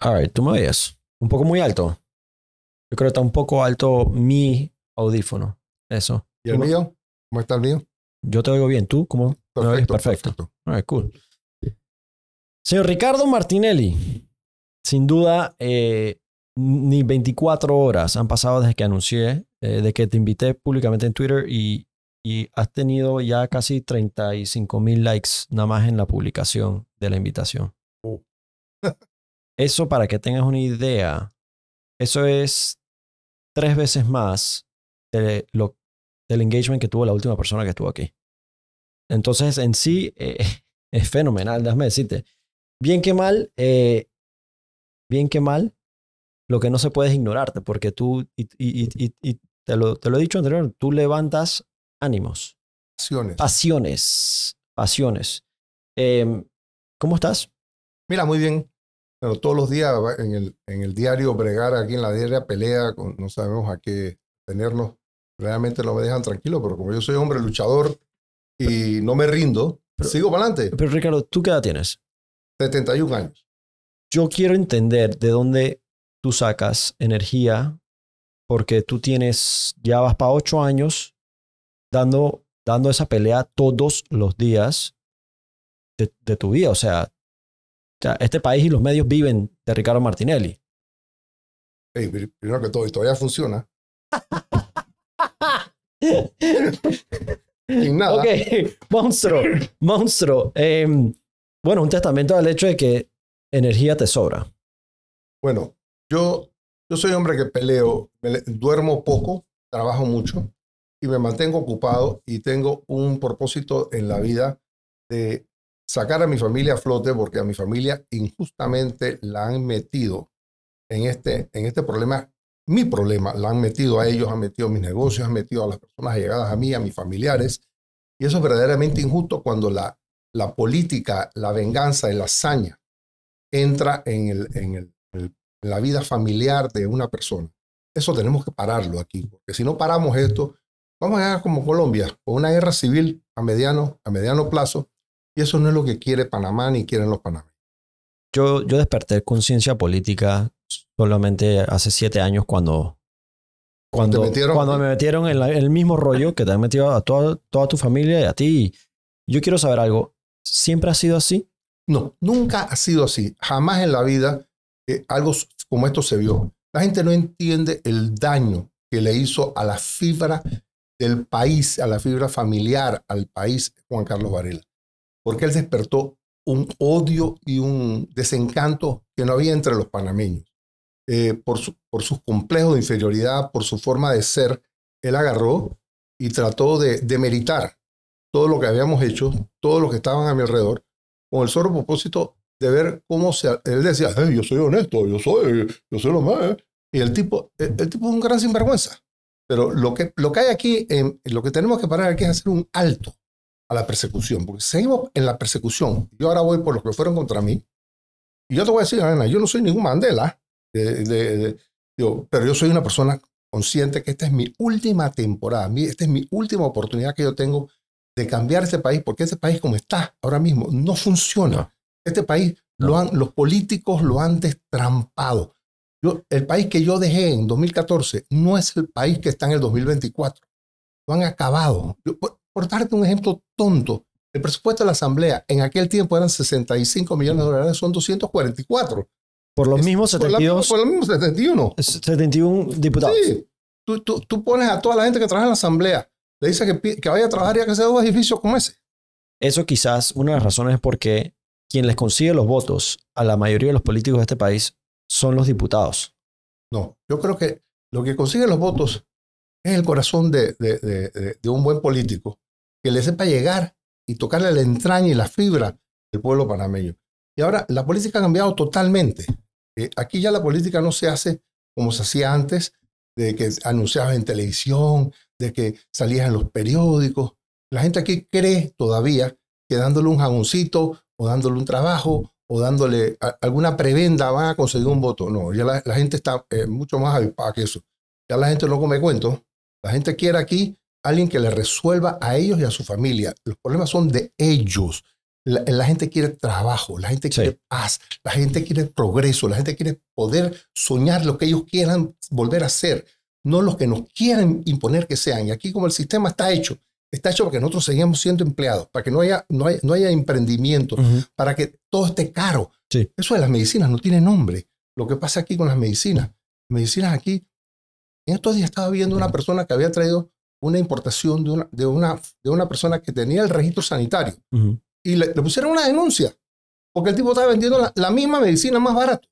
A ver, tú me oyes. Un poco muy alto. Yo creo que está un poco alto mi audífono. Eso. ¿Y el ¿Cómo- mío? ¿Cómo está el mío? Yo te oigo bien. ¿Tú cómo? me oyes? Perfecto. perfecto. All right, cool. Señor Ricardo Martinelli, sin duda, eh, ni 24 horas han pasado desde que anuncié, eh, de que te invité públicamente en Twitter y, y has tenido ya casi 35 mil likes nada más en la publicación de la invitación. Oh. eso para que tengas una idea, eso es tres veces más de lo, del engagement que tuvo la última persona que estuvo aquí. Entonces, en sí, eh, es fenomenal, déjame decirte. Bien que mal, eh, bien que mal, lo que no se puede es ignorarte, porque tú, y, y- y- y- y te, lo, te lo he dicho anteriormente, tú levantas ánimos, Acciones. pasiones, pasiones. Em, ¿Cómo estás? Mira, muy bien. Pero todos los días en el, en el diario bregar aquí en la diaria pelea, con- no sabemos a qué tenernos. Realmente no me dejan tranquilo, pero como yo soy hombre luchador y no me rindo, Pero- sigo para adelante. Pero Ricardo, ¿tú qué edad tienes? 71 años. Yo quiero entender de dónde tú sacas energía, porque tú tienes, ya vas para ocho años dando, dando esa pelea todos los días de, de tu vida. O sea, o sea, este país y los medios viven de Ricardo Martinelli. Primero que todo, y todavía funciona. Sin nada. Ok, monstruo, monstruo. Em, bueno, un testamento al hecho de que energía te sobra. Bueno, yo, yo soy hombre que peleo, me duermo poco, trabajo mucho y me mantengo ocupado y tengo un propósito en la vida de sacar a mi familia a flote porque a mi familia injustamente la han metido en este, en este problema, mi problema, la han metido a ellos, han metido a mis negocios, han metido a las personas allegadas a mí, a mis familiares y eso es verdaderamente injusto cuando la, la política, la venganza y la hazaña entra en el, en el la vida familiar de una persona. Eso tenemos que pararlo aquí, porque si no paramos esto, vamos a llegar como Colombia, con una guerra civil a mediano, a mediano plazo, y eso no es lo que quiere Panamá ni quieren los panameños. Yo, yo desperté conciencia política solamente hace siete años cuando, cuando, metieron- cuando me metieron en, la- en el mismo rollo que te han metido a toda, toda tu familia y a ti. Yo quiero saber algo. ¿Siempre ha sido así? No, nunca ha sido así. Jamás en la vida eh, algo como esto se vio. La gente no entiende el daño que le hizo a la fibra del país, a la fibra familiar, al país Juan Carlos Varela. Porque él despertó un odio y un desencanto que no había entre los panameños. Eh, por, su- por sus complejos de inferioridad, por su forma de ser, él agarró y trató de demeritar todo lo que habíamos hecho, todos los que estaban a mi alrededor, con el solo propósito de ver cómo se... Él decía, "Hey, yo soy honesto, yo soy, yo soy lo más. ¿eh". Y el tipo, el, tipo es un gran sinvergüenza. Pero lo que, lo que hay aquí, lo que tenemos que parar aquí es hacer un alto a la persecución, porque seguimos en la persecución. Yo ahora voy por los que fueron contra mí. Y yo te voy a decir, Ana, yo no soy ningún Mandela, de- de- de- digo, pero yo soy una persona consciente que esta es mi última temporada, mi- esta es mi última oportunidad que yo tengo de cambiar este país, porque este país como está ahora mismo no funciona. Este país, No. lo han, los políticos lo han destrampado. Yo, el país que yo dejé en 2014 no es el país que está en el 2024. Lo han acabado. Yo, por, darte un ejemplo tonto, el presupuesto de la Asamblea en aquel tiempo eran 65 millones de dólares, son 244. Por los mismos por la- 72, Por los mismos 71. 71 diputados. Sí. Tú, tú, tú pones a toda la gente que trabaja en la Asamblea, le dices que, que vaya a trabajar y a que hacer dos edificios como ese. Eso quizás una de las razones es porque quien les consigue los votos a la mayoría de los políticos de este país son los diputados. No, yo creo que lo que consigue los votos es el corazón de- de- de un buen político que le sepa llegar y tocarle la entraña y la fibra del pueblo panameño. Y ahora la política ha cambiado totalmente. Eh, aquí ya la política no se hace como se hacía antes, de que anunciabas en televisión, de que salías en los periódicos. La gente aquí cree todavía que dándole un jaboncito o dándole un trabajo o dándole alguna prebenda van a conseguir un voto. No, ya la, la gente está eh, mucho más avispada que eso. Ya la gente no come cuentos. La gente quiere aquí alguien que le resuelva a ellos y a su familia. Los problemas son de ellos. La, la gente quiere trabajo, la gente Sí. quiere paz, la gente quiere progreso, la gente quiere poder soñar lo que ellos quieran volver a ser, no los que nos quieren imponer que sean. Y aquí como el sistema está hecho, está hecho para que nosotros sigamos siendo empleados, para que no haya, no haya, no haya emprendimiento, para que todo esté caro. Sí. Eso de las medicinas no tiene nombre. Lo que pasa aquí con las medicinas. Medicinas aquí. En estos días estaba viendo una persona que había traído una importación de una, de una, de una persona que tenía el registro sanitario Ujú. y le, le pusieron una denuncia porque el tipo estaba vendiendo la, la misma medicina más barato.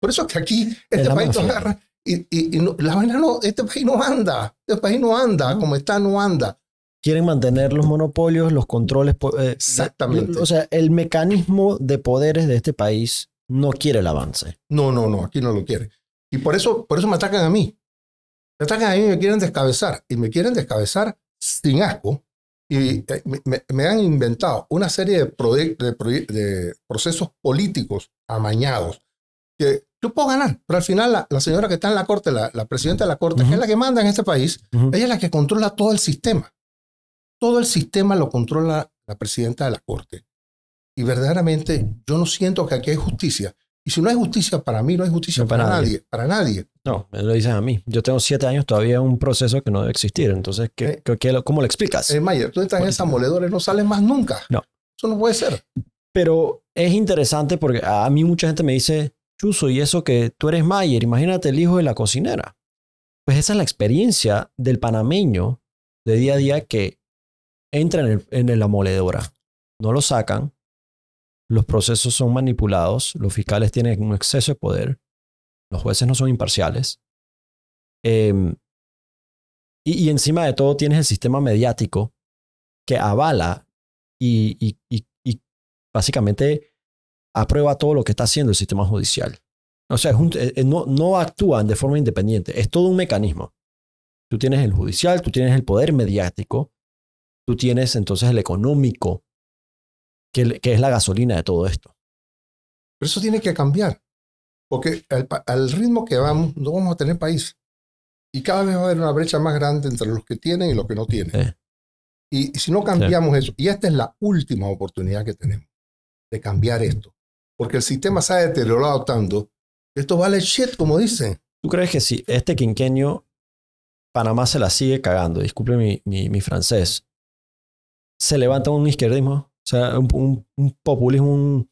Por eso es que aquí este país mafia. agarra y, y- y no- la vaina no, este país no anda, este país no anda, como está no anda. Quieren mantener los monopolios, los controles. eh, Exactamente. O sea, el mecanismo de poderes de este país no quiere el avance. No, no, no, aquí no lo quiere. Y por eso, por eso me atacan a mí. Me atacan a mí y me quieren descabezar. Y me quieren descabezar sin asco. Y eh, me, me- me han inventado una serie de, de de procesos políticos amañados que yo puedo ganar. Pero al final la, la señora que está en la corte, la, la presidenta de la corte, Ujú. que es la que manda en este país, Ujú. ella es la que controla todo el sistema. Todo el sistema lo controla la presidenta de la corte. Y verdaderamente yo no siento que aquí hay justicia. Y si no hay justicia para mí, no hay justicia No para, para nadie. nadie. Para nadie. No, me lo dices a mí. Yo tengo siete años todavía un proceso que no debe existir. Entonces, ¿qué, Eh. qué- ¿cómo lo explicas? Eh, Mayer, tú estás en esa moledora y no sales más nunca. No. Eso no puede ser. Pero es interesante porque a mí mucha gente me dice, Chuso, y eso que tú eres Mayer, imagínate el hijo de la cocinera. Pues esa es la experiencia del panameño de día a día que entra en, el- en la moledora. No lo sacan, los procesos son manipulados, los fiscales tienen un exceso de poder, los jueces no son imparciales. Em, y, encima de todo tienes el sistema mediático que avala y, básicamente aprueba todo lo que está haciendo el sistema judicial. O sea, eh, eh, no, no actúan de forma independiente, es todo un mecanismo. Tú tienes el judicial, tú tienes el poder mediático, tú tienes entonces el económico, que, es la gasolina de todo esto. Pero eso tiene que cambiar. Porque al, ritmo que vamos, no vamos a tener país. Y cada vez va a haber una brecha más grande entre los que tienen y los que no tienen. Sí. Y, y si no cambiamos eso, y esta es la última oportunidad que tenemos de cambiar esto. Porque el sistema se ha deteriorado tanto, esto vale shit, como dicen. ¿Tú crees que si este quinquenio Panamá se la sigue cagando, disculpe mi, mi, mi francés, se levanta un izquierdismo? O sea, un, un- un populismo, un-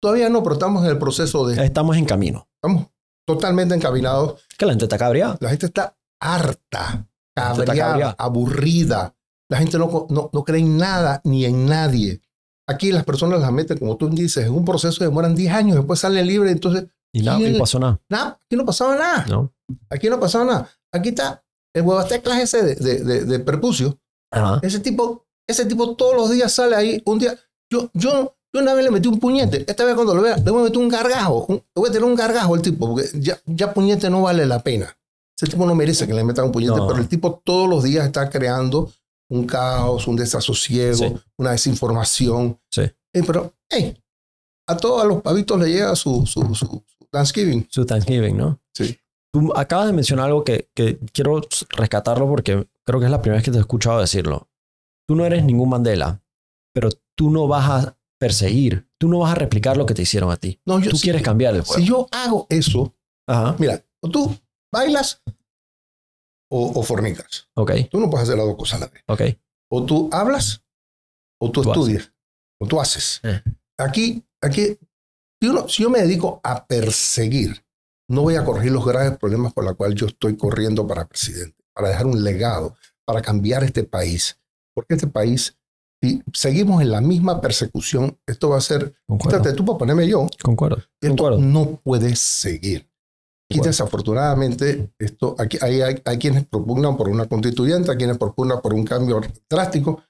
Todavía no, pero estamos en el proceso de... estamos en camino. Estamos totalmente encaminados Que la gente está cabreada. La gente está harta, cabreada, cabreada. aburrida. La gente no, no, no cree en nada ni en nadie. Aquí las personas las meten, como tú dices, en un proceso que demoran 10 años, después salen libres, entonces, Y nada, ¿Quién- no pasó nada. nada, aquí no pasaba nada. ¿no? Aquí no pasaba nada. Aquí está el huevasteclas ese de, de, de, de Percucio. Ajá. Ese tipo, ese tipo todos los días sale ahí. Un día, yo, yo, yo una vez le metí un puñete. Esta vez cuando lo vea, le voy a meter un gargajo. Un- le voy a tener un gargajo al tipo, porque ya, ya puñete no vale la pena. Ese tipo no merece que le metan un puñete, No. pero el tipo todos los días está creando un caos, un desasosiego, Sí. una desinformación. Sí. Eh, pero, hey, a todos los pavitos le llega su, su, su, su Thanksgiving. Su Thanksgiving, ¿no? Sí. Tú acabas de mencionar algo que, que quiero rescatarlo porque creo que es la primera vez que te he escuchado decirlo. Tú no eres ningún Mandela, pero tú no vas a perseguir, tú no vas a replicar lo que te hicieron a ti. No, yo, Tú si, quieres cambiar el juego. si yo hago eso, Ajá. mira, o tú bailas o, o fornicas. Ok, Tú no puedes hacer las dos cosas a la vez. ok. O tú hablas o tú, Tú estudias o tú haces. Eh. Aquí, aquí, si, uno- si yo me dedico a perseguir, no voy a corregir los graves problemas por los cuales yo estoy corriendo para presidente, para dejar un legado, para cambiar este país. Porque este país, si seguimos en la misma persecución, esto va a ser, Concuerdo. quítate tú para ponerme yo, Concuerdo. esto Concuerdo. no puede seguir. Y desafortunadamente, esto, aquí, hay, hay, hay quienes propugnan por una constituyente, hay quienes propugnan por un cambio drástico,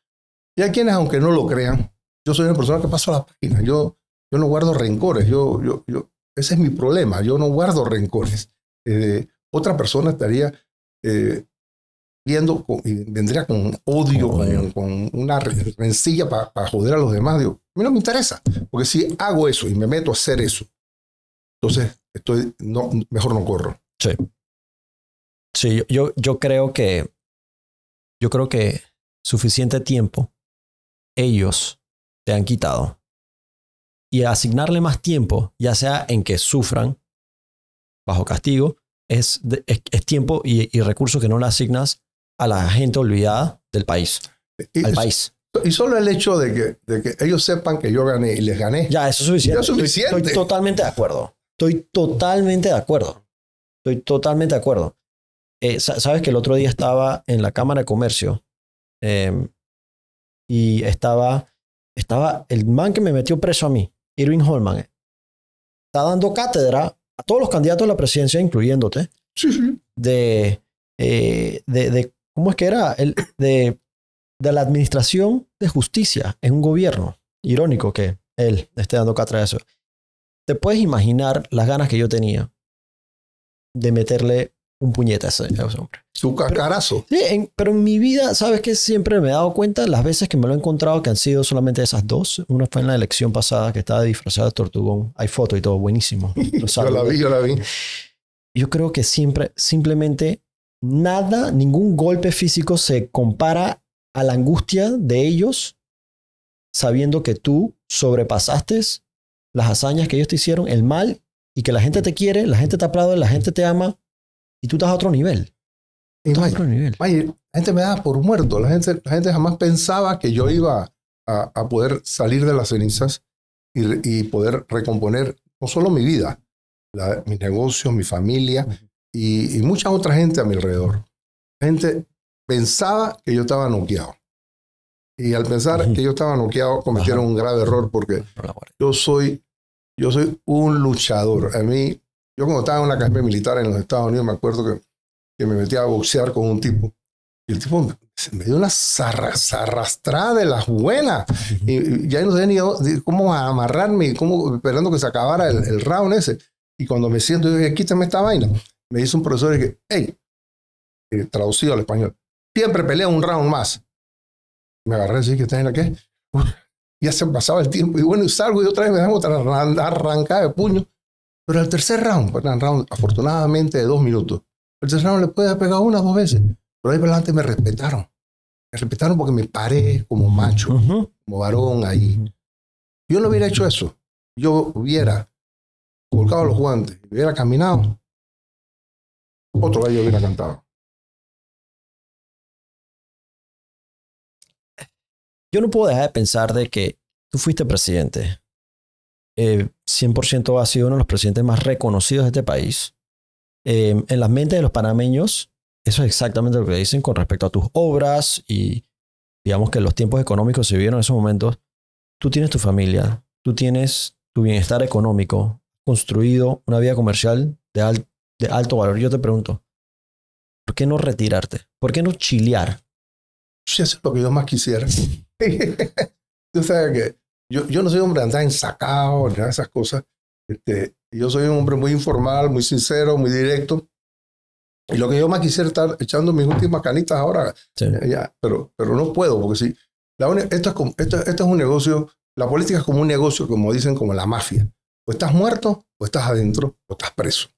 y hay quienes, aunque no lo crean, yo soy una persona que paso a la página, yo, yo no guardo rencores, yo, yo, yo, ese es mi problema, yo no guardo rencores. Eh, otra persona estaría eh, viendo, con- y vendría con odio, Con una re- rencilla para joder a los demás. Digo, a mí no me interesa, porque si hago eso y me meto a hacer eso, entonces estoy, no, mejor no corro. Sí, yo- yo, yo creo que yo creo que suficiente tiempo ellos te han quitado y asignarle más tiempo, ya sea en que sufran bajo castigo, es, es, es tiempo y, y recursos que no le asignas a la gente olvidada del país, Y, al país. y solo el hecho de que, de que ellos sepan que yo gané y les gané. Ya, eso es suficiente. Ya es suficiente. Estoy, estoy totalmente de acuerdo. Estoy totalmente de acuerdo. Estoy totalmente de acuerdo. Eh, sa- Sabes que el otro día estaba en la Cámara de Comercio eh, y estaba, estaba el man que me metió preso a mí, Irving Holman, eh, está dando cátedra a todos los candidatos a la presidencia, incluyéndote, Sí, sí. de, eh, de, de- ¿cómo es que era? El, de, de la administración de justicia en un gobierno. Irónico que él esté dando cátedra de eso. Te puedes imaginar las ganas que yo tenía de meterle un puñete a ese, hombre. Su cacarazo. Sí, en- pero en mi vida, ¿sabes qué? Siempre me he dado cuenta las veces que me lo he encontrado que han sido solamente esas dos. Una fue en la elección pasada que estaba disfrazado de tortugón. Hay foto y todo, buenísimo. Yo la vi, yo la vi. Yo creo que siempre, simplemente nada, ningún golpe físico se compara a la angustia de ellos sabiendo que tú sobrepasaste las hazañas que ellos te hicieron, el mal, y que la gente te quiere, la gente te aplaude, la gente te ama, y tú estás a otro nivel. Y Estás a otro nivel. La gente me daba por muerto. La gente, la gente jamás pensaba que yo iba a, a poder salir de las cenizas y, y poder recomponer no solo mi vida, la- mis negocios, mi familia y, y mucha otra gente a mi alrededor. La gente pensaba que yo estaba noqueado. Y al pensar Ujú. que yo estaba noqueado, cometieron Ajá. un grave error porque yo soy, yo soy un luchador. A mí, yo cuando estaba en una academia militar en los Estados Unidos, me acuerdo que, que me metí a boxear con un tipo. Y el tipo me, me dio una arrastrada de las buenas. Y, y ya no sabía ni cómo amarrarme, cómo, esperando que se acabara el, el round ese. Y cuando me siento, yo dije, quítame esta vaina. Me dice un profesor y que, hey, eh, traducido al español, siempre pelea un round más. Me agarré así, que está en la que ya se pasaba el tiempo y bueno, salgo y otra vez me dan otra arran- arrancada de puño. Pero el tercer round, pues, round afortunadamente de dos minutos. El tercer round le puede haber pegado una o dos veces. Pero ahí para adelante me respetaron. Me respetaron porque me paré como macho, Ujú. como varón ahí. Yo no hubiera hecho eso. Yo hubiera colgado los guantes, hubiera caminado. Otro gallo hubiera cantado. Yo no puedo dejar de pensar de que tú fuiste presidente. Eh, 100% has sido uno de los presidentes más reconocidos de este país. Eh, en las mentes de los panameños, eso es exactamente lo que dicen con respecto a tus obras y digamos que los tiempos económicos se vieron en esos momentos. Tú tienes tu familia, tú tienes tu bienestar económico, construido una vida comercial de, al- de alto valor. Yo te pregunto, ¿por qué no retirarte? ¿Por qué no chilear? Sí, eso es lo que yo más quisiera. Tú sabes que yo, yo no soy hombre de andar ensacado ni nada de esas cosas. Este, yo soy un hombre muy informal, muy sincero, muy directo. Y lo que yo más quisiera es estar echando mis últimas canitas ahora, Sí. eh, ya, pero, pero no puedo, porque si la esto, es como, esto, esto es un negocio, la política es como un negocio, como dicen, como la mafia. O estás muerto, o estás adentro, o estás preso.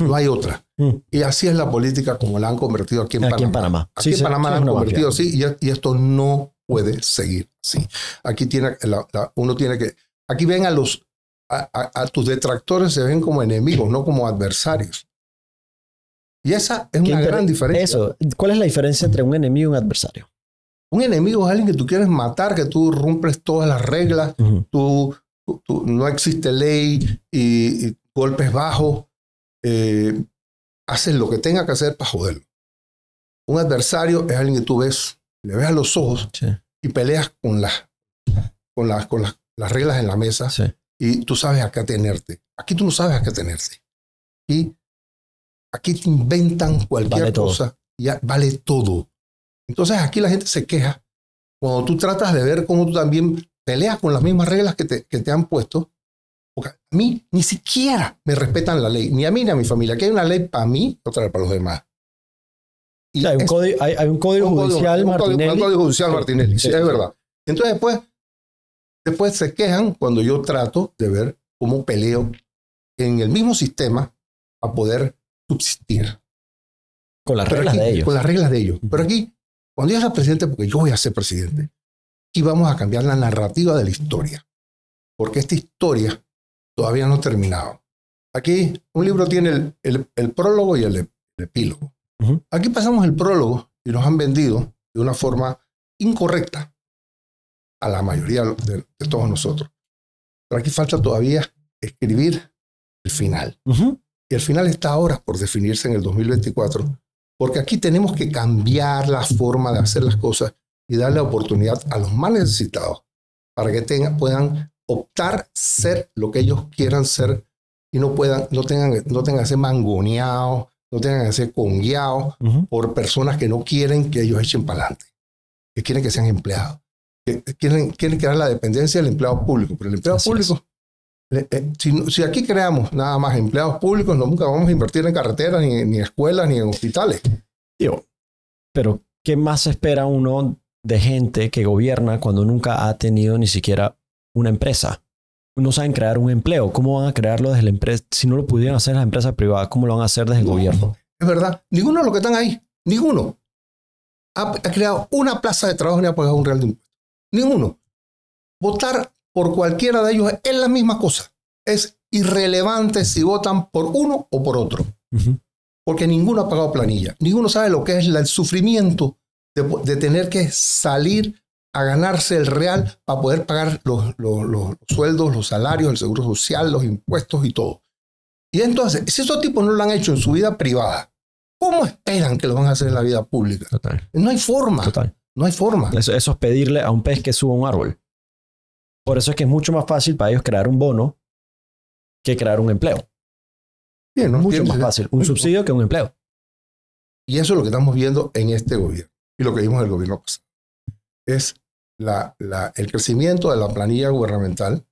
No hay otra. Mm. Y así es la política como la han convertido aquí en Aquí en Panamá. Panamá. Aquí Sí, en Panamá sí, la han convertido así y, y esto no puede seguir así. Aquí tiene, la- la- uno tiene que, aquí ven a los, a, a- a tus detractores se ven como enemigos, no como adversarios. Y esa es ¿Qué una gran diferencia. Eso. ¿Cuál es la diferencia entre un enemigo y un adversario? Un enemigo es alguien que tú quieres matar, que tú rompes todas las reglas, Ujú. tú, tú- tú- no existe ley y, y golpes bajos, eh, haces lo que tenga que hacer para joderlo. Un adversario es alguien que tú ves, le ves a los ojos Sí, y peleas con las, con las, con las, las reglas en la mesa sí. y tú sabes a qué atenerte. Aquí tú no sabes a qué atenerte. Y aquí te inventan cualquier Vale cosa y ya vale todo. Entonces aquí la gente se queja cuando tú tratas de ver cómo tú también peleas con las mismas reglas que te, que te han puesto. Porque a mí ni siquiera me respetan la ley, ni a mí ni a mi familia. Aquí hay una ley para mí otra para los demás. Y hay, un es- código, hay, hay un código un judicial, código- Martinelli. un código judicial Martinelli, sí, sí, es verdad. Entonces después, después se quejan cuando yo trato de ver cómo peleo en el mismo sistema a poder subsistir. Con las Pero reglas aquí- de ellos. Con las reglas de ellos. Pero aquí, cuando yo sea presidente, porque yo voy a ser presidente, aquí vamos a cambiar la narrativa de la historia. porque esta historia todavía no terminado. Aquí un libro tiene el, el- el prólogo y el, el epílogo. Ujú. Aquí pasamos el prólogo y nos han vendido de una forma incorrecta a la mayoría de, de todos nosotros. Pero aquí falta todavía escribir el final. Ujú. Y el final está ahora por definirse en el 2024, porque aquí tenemos que cambiar la forma de hacer las cosas y darle oportunidad a los más necesitados para que tengan, puedan optar ser lo que ellos quieran ser y no, puedan, no, tengan, no tengan que ser mangoneados, no tengan que ser congueados por personas que no quieren que ellos echen para adelante, que quieren que sean empleados, que quieren, quieren crear la dependencia del empleado público, pero el empleado Así público, le- eh, si, si aquí creamos nada más empleados públicos, no, nunca vamos a invertir en carreteras, ni, ni en escuelas, ni en hospitales. Digo, pero ¿qué más espera uno de gente que gobierna cuando nunca ha tenido ni siquiera una empresa? No saben crear un empleo. ¿Cómo van a crearlo desde la empresa? Si no lo pudieran hacer las empresas privadas, ¿cómo lo van a hacer desde el No. gobierno? Es verdad, ninguno de los que están ahí, ninguno, ha, ha creado una plaza de trabajo ni ha pagado un real de impuestos. Ninguno. Votar por cualquiera de ellos es la misma cosa. Es irrelevante si votan por uno o por otro. Porque ninguno ha pagado planilla. Ninguno sabe lo que es el sufrimiento de, de tener que salir a ganarse el real para poder pagar los, los- los sueldos, los salarios, el seguro social, los impuestos y todo. Y entonces, si esos tipos no lo han hecho en su vida privada, ¿cómo esperan que lo van a hacer en la vida pública? Total. No hay forma. Total. No hay forma. Eso, eso es pedirle a un pez que suba un árbol. Por eso es que es mucho más fácil para ellos crear un bono que crear un empleo. Bien, ¿no? Mucho más fácil. Un subsidio que un empleo. Y eso es lo que estamos viendo en este gobierno y lo que vimos en el gobierno pasado. Es la, la- el crecimiento de la planilla gubernamental,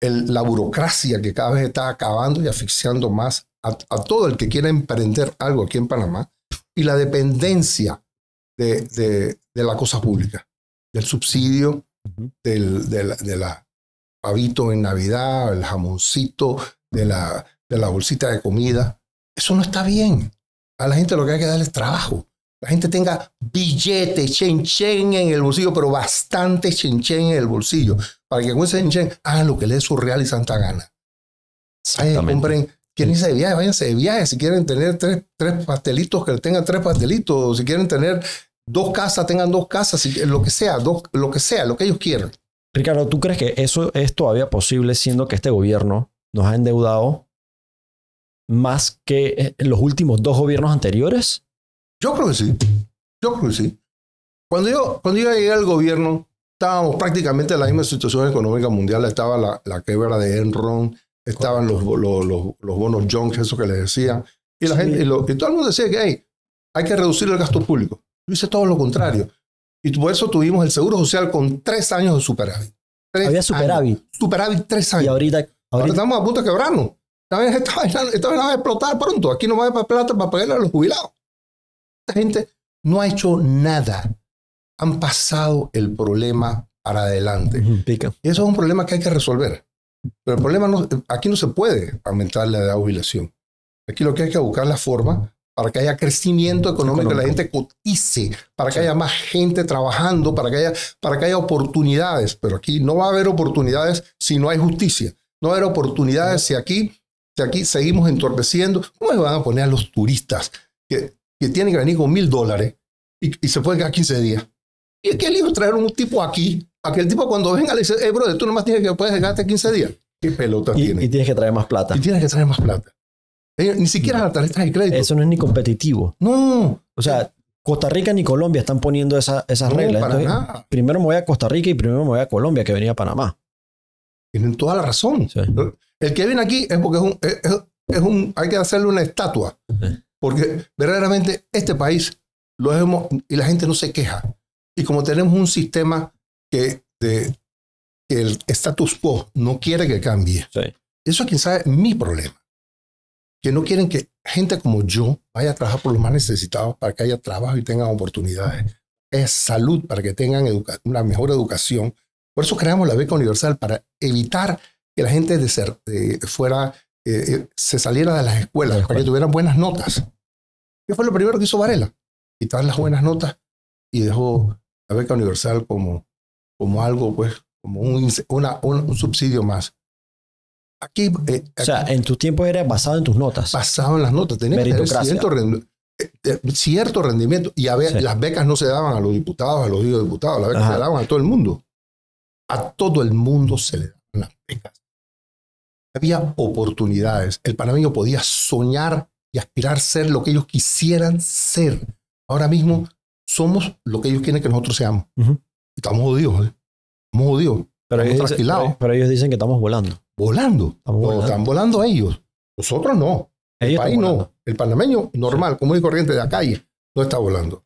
el- la burocracia que cada vez está acabando y asfixiando más a, a todo el que quiera emprender algo aquí en Panamá y la dependencia de, de- de la cosa pública, del subsidio, del, de la, de la pavito en Navidad, el jamoncito, de la, de la bolsita de comida. Eso no está bien. A la gente lo que hay que darle es trabajo. La gente tenga billete, chen chen en el bolsillo, pero bastante chen chen en el bolsillo, para que con ese chen chen hagan lo que les dé su real y santa gana. Compren, quieren irse de viaje, váyanse de viaje. Si quieren tener tres, tres pastelitos, que tengan tres pastelitos. Si quieren tener dos casas, tengan dos casas. Si- lo que sea, dos, lo que sea, lo que ellos quieran. Ricardo, ¿tú crees que eso es todavía posible siendo que este gobierno nos ha endeudado más que eh, los últimos dos gobiernos anteriores? Yo creo que sí. Yo creo que sí. Cuando yo, cuando yo llegué al gobierno, estábamos prácticamente en la misma situación económica mundial. Estaba la, la quiebra de Enron, estaban los, los, los, los bonos Jones, eso que les decían. Y, la Sí. gente, y, lo- y todo el mundo decía que hey, hay que reducir el gasto público. Yo hice todo lo contrario. Y por eso tuvimos el Seguro Social con tres años de superávit. Tres Había años. superávit. Superávit tres años. Y ahorita, Ahora estamos a punto de quebrarnos. Esta vez esta vaina, esta vaina va a explotar pronto. Aquí no va a haber plata para pagarle a los jubilados. Esta gente no ha hecho nada. Han pasado el problema para adelante. Pica. Eso es un problema que hay que resolver. Pero el problema no, aquí no se puede aumentar la edad de jubilación. Aquí lo que hay que buscar la forma para que haya crecimiento económico, que la gente cotice, para que Sí. haya más gente trabajando, para que, haya, para que haya oportunidades. Pero aquí no va a haber oportunidades si no hay justicia. No va a haber oportunidades si aquí, si aquí seguimos entorpeciendo. ¿Cómo se van a poner a los turistas que, que tienen que venir con mil dólares y, y se pueden quedar 15 días? ¿Y qué lío traer un tipo aquí? A que el tipo cuando venga le dice, eh, brother, tú nomás tienes que puedes quedarte 15 días. ¿Qué pelota Y, tiene? y tienes que traer más plata. Y tienes que traer más plata. Ellos ni siquiera las tarjetas de crédito. Eso no es ni competitivo. No, O sea, Costa Rica ni Colombia están poniendo esa- esas no, reglas. para Entonces, nada. primero me voy a Costa Rica y primero me voy a Colombia, que venía a Panamá. Tienen toda la razón. Sí. El que viene aquí es porque es un, es, es- es un, hay que hacerle una estatua. Sí. Porque verdaderamente este país lo hemos, y la gente no se queja. Y como tenemos un sistema que, de, que el status quo no quiere que cambie, Sí. eso es sabe mi problema. Que no quieren que gente como yo vaya a trabajar por los más necesitados para que haya trabajo y tengan oportunidades. Es salud para que tengan una mejor educación. Por eso creamos la beca universal para evitar que la gente de ser, de fuera, eh, eh, se saliera de las escuelas, para que tuvieran buenas notas. ¿Qué fue lo primero que hizo Varela? Quitar las buenas notas y dejó la beca universal como, como algo, pues, como un, una, un, subsidio más. Aquí, eh, o sea, en tu tiempo era basado en tus notas. Basado en las notas. Tenía que tener cierto, eh, cierto rendimiento. Y a ver, las becas no se daban a los diputados, a los diputados, las becas se daban a todo el mundo. A todo el mundo se le daban las becas. Había oportunidades. El panameño podía soñar y aspirar a ser lo que ellos quisieran ser. Ahora mismo somos lo que ellos quieren que nosotros seamos. Estamos jodidos. ¿eh? Estamos jodidos. Pero ellos, dicen, pero ellos dicen que estamos volando. Volando. Están volando ellos. Nosotros no. El país no. El panameño normal, como común y corriente de la calle, no está volando.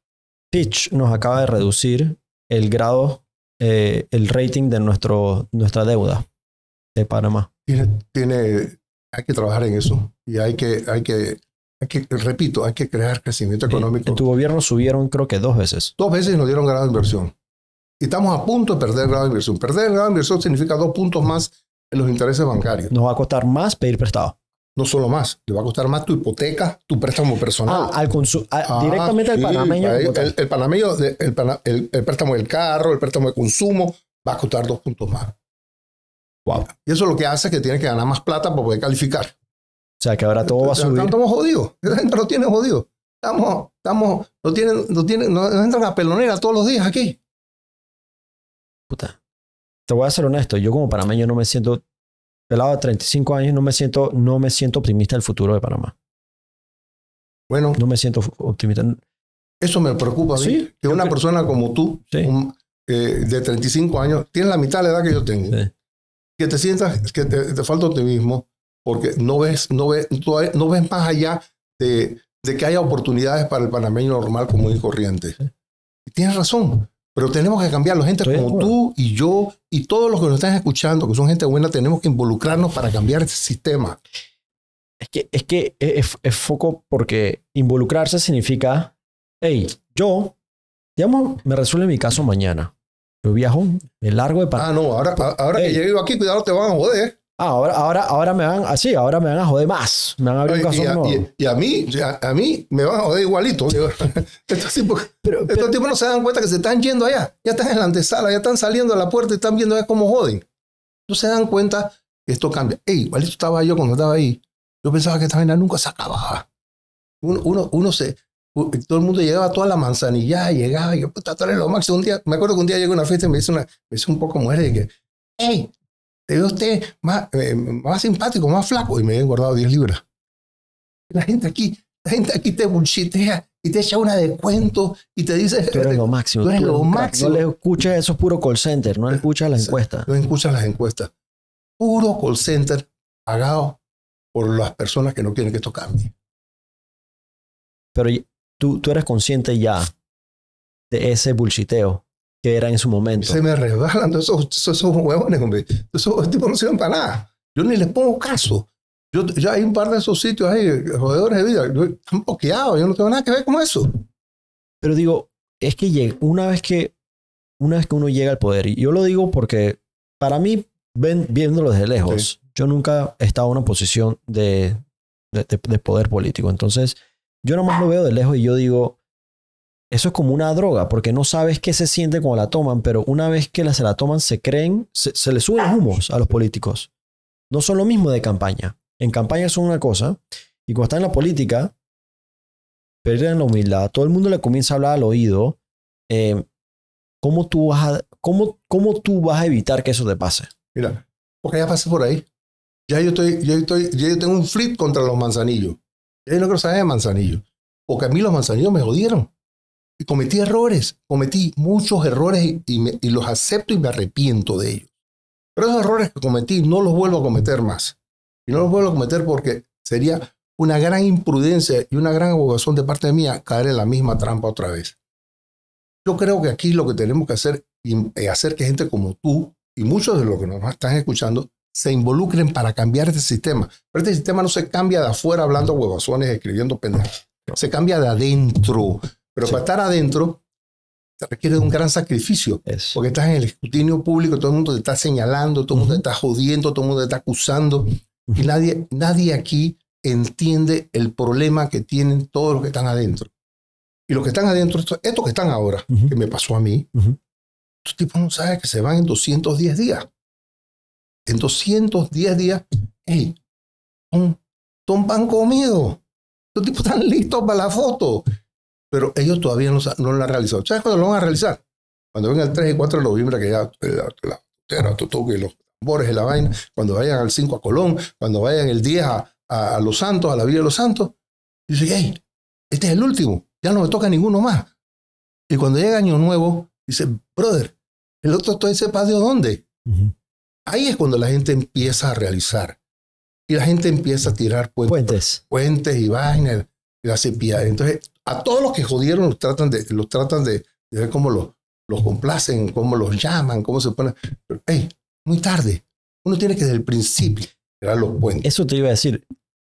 Pitch nos acaba de reducir el grado, eh, el rating de nuestro, nuestra deuda de Panamá. Tiene, tiene, hay que trabajar en eso. Y hay que, hay que, hay que, repito, hay que crear crecimiento económico. En tu gobierno subieron creo que dos veces. Dos veces nos dieron grado de inversión. Y estamos a punto de perder grado de inversión. Perder grado de inversión significa dos puntos más en los intereses bancarios. Nos va a costar más pedir prestado. No solo más, le va a costar más tu hipoteca, tu préstamo personal. Ah, al ah, directamente al panameño. El, panameño, el, el, préstamo del carro, el préstamo de consumo, va a costar dos puntos más. Wow. Y eso es lo que hace que tiene que ganar más plata para poder calificar. O sea, que ahora todo va a subir. Estamos jodidos. La gente lo tiene jodido. Estamos, estamos, no tienen, no tienen, no entran a pelonera todos los días aquí. Te voy a ser honesto, yo como panameño no me siento, pelado de 35 años, no me siento, no me siento optimista del futuro de Panamá. Bueno. No me siento optimista. Eso me preocupa a mí, que una persona como tú, eh, de 35 años, tiene la mitad de la edad que yo tengo. Que te sientas que te, falta optimismo porque no ves, no ves, no ves más allá de, de que haya oportunidades para el panameño normal, común y corriente. Y tienes razón. Pero tenemos que cambiarlo. Gente como tú y yo y todos los que nos están escuchando, que son gente buena, tenemos que involucrarnos para cambiar este sistema. Es que es, que es, foco porque involucrarse significa, hey, yo, digamos, me resuelve mi caso mañana. Yo viajo de largo de Ah, no, ahora, ahora que llego aquí, cuidado, te van a joder. Ah, ahora, ahora, ahora me van así, ahora me van a joder más. Me van a abrir un caso y, a, y, a mí, a, mí me van a joder igualito. estos, tipos, pero, estos tipos no se dan cuenta que se están yendo allá. Ya están en la antesala, ya están saliendo a la puerta y están viendo allá cómo joden. No se dan cuenta que esto cambia. Ey, igualito estaba yo cuando estaba ahí. Yo pensaba que esta vaina nunca se acababa. Uno, uno, uno se, todo el mundo llegaba toda la manzanilla, llegaba y yo, puta, tú eres lo máximo. Un día, me acuerdo que un día llegó a una fiesta y me dice, una, me dice un poco mujer y que, hey, te veo usted más, eh, más simpático, más flaco, y me he engordado 10 libras. La gente aquí, la gente aquí te bullshitea y te echa una de cuento y te dice... Tú eres lo máximo. Tú eres lo máximo. No le escuchas eso, puro call center, no le escuchas las encuestas. No escuchas las encuestas. Puro call center pagado por las personas que no quieren que esto cambie. Pero tú, tú eres consciente ya de ese bullshiteo que era en su momento. Se me resbalan esos, esos, huevones, hombre. Esos tipos no sirven para nada. Yo ni les pongo caso. Yo, ya hay un par de esos sitios ahí, jodedores de vida, están bloqueados. Yo no tengo nada que ver con eso. Pero digo, es que una vez que, una vez que uno llega al poder, y yo lo digo porque para mí, ven, viéndolo desde lejos, yo nunca he estado en una posición de, de, de poder político. Entonces, yo nomás lo veo de lejos y yo digo, eso es como una droga, porque no sabes qué se siente cuando la toman, pero una vez que la, se la toman, se creen, se, se les suben humos a los políticos. No son lo mismo de campaña. En campaña son una cosa, y cuando están en la política, pierden la humildad. Todo el mundo le comienza a hablar al oído. Eh, ¿cómo, tú vas a, cómo, ¿Cómo tú vas a evitar que eso te pase? Mira, porque ya pasé por ahí. Ya yo, estoy, yo, estoy, yo tengo un flip contra los manzanillos. Yo no quiero de manzanillos. Porque a mí los manzanillos me jodieron. Y cometí errores, cometí muchos errores y, los acepto y me arrepiento de ellos. Pero esos errores que cometí no los vuelvo a cometer más. Y no los vuelvo a cometer porque sería una gran imprudencia y una gran abogación de parte mía caer en la misma trampa otra vez. Yo creo que aquí lo que tenemos que hacer es hacer que gente como tú y muchos de los que nos están escuchando se involucren para cambiar este sistema. Pero este sistema no se cambia de afuera hablando huevazones, escribiendo pendejas. Se cambia de adentro. Pero para estar adentro se requiere de un gran sacrificio. Porque estás en el escrutinio público, todo el mundo te está señalando, todo el mundo te está jodiendo, todo el mundo te está acusando. Y nadie, nadie aquí entiende el problema que tienen todos los que están adentro. Y los que están adentro, estos, que están ahora, que me pasó a mí, estos tipos no saben que se van en 210 días. En 210 días, hey, son, son pan comido. Estos tipos están listos para la foto. Pero ellos todavía no, no lo han realizado. ¿Sabes cuándo lo van a realizar? Cuando venga el 3 y 4 de noviembre, que ya eh, la, la, la, toque los tambores y la vaina, cuando vayan al 5 a Colón, cuando vayan el 10 a, a, Los Santos, a la Villa de los Santos, dice, hey, este es el último, ya no me toca ninguno más. Y cuando llega Año Nuevo, dice, brother, el otro estoy sepa de dónde. Ahí es cuando la gente empieza a realizar. Y la gente empieza a tirar puentes, Puentes. puentes y vainas y la cepilla. Entonces, a todos los que jodieron los tratan de, los tratan de, de ver cómo los, los complacen, cómo los llaman, cómo se ponen. Pero, hey, muy tarde. Uno tiene que desde el principio tirar los puentes. Eso te iba a decir.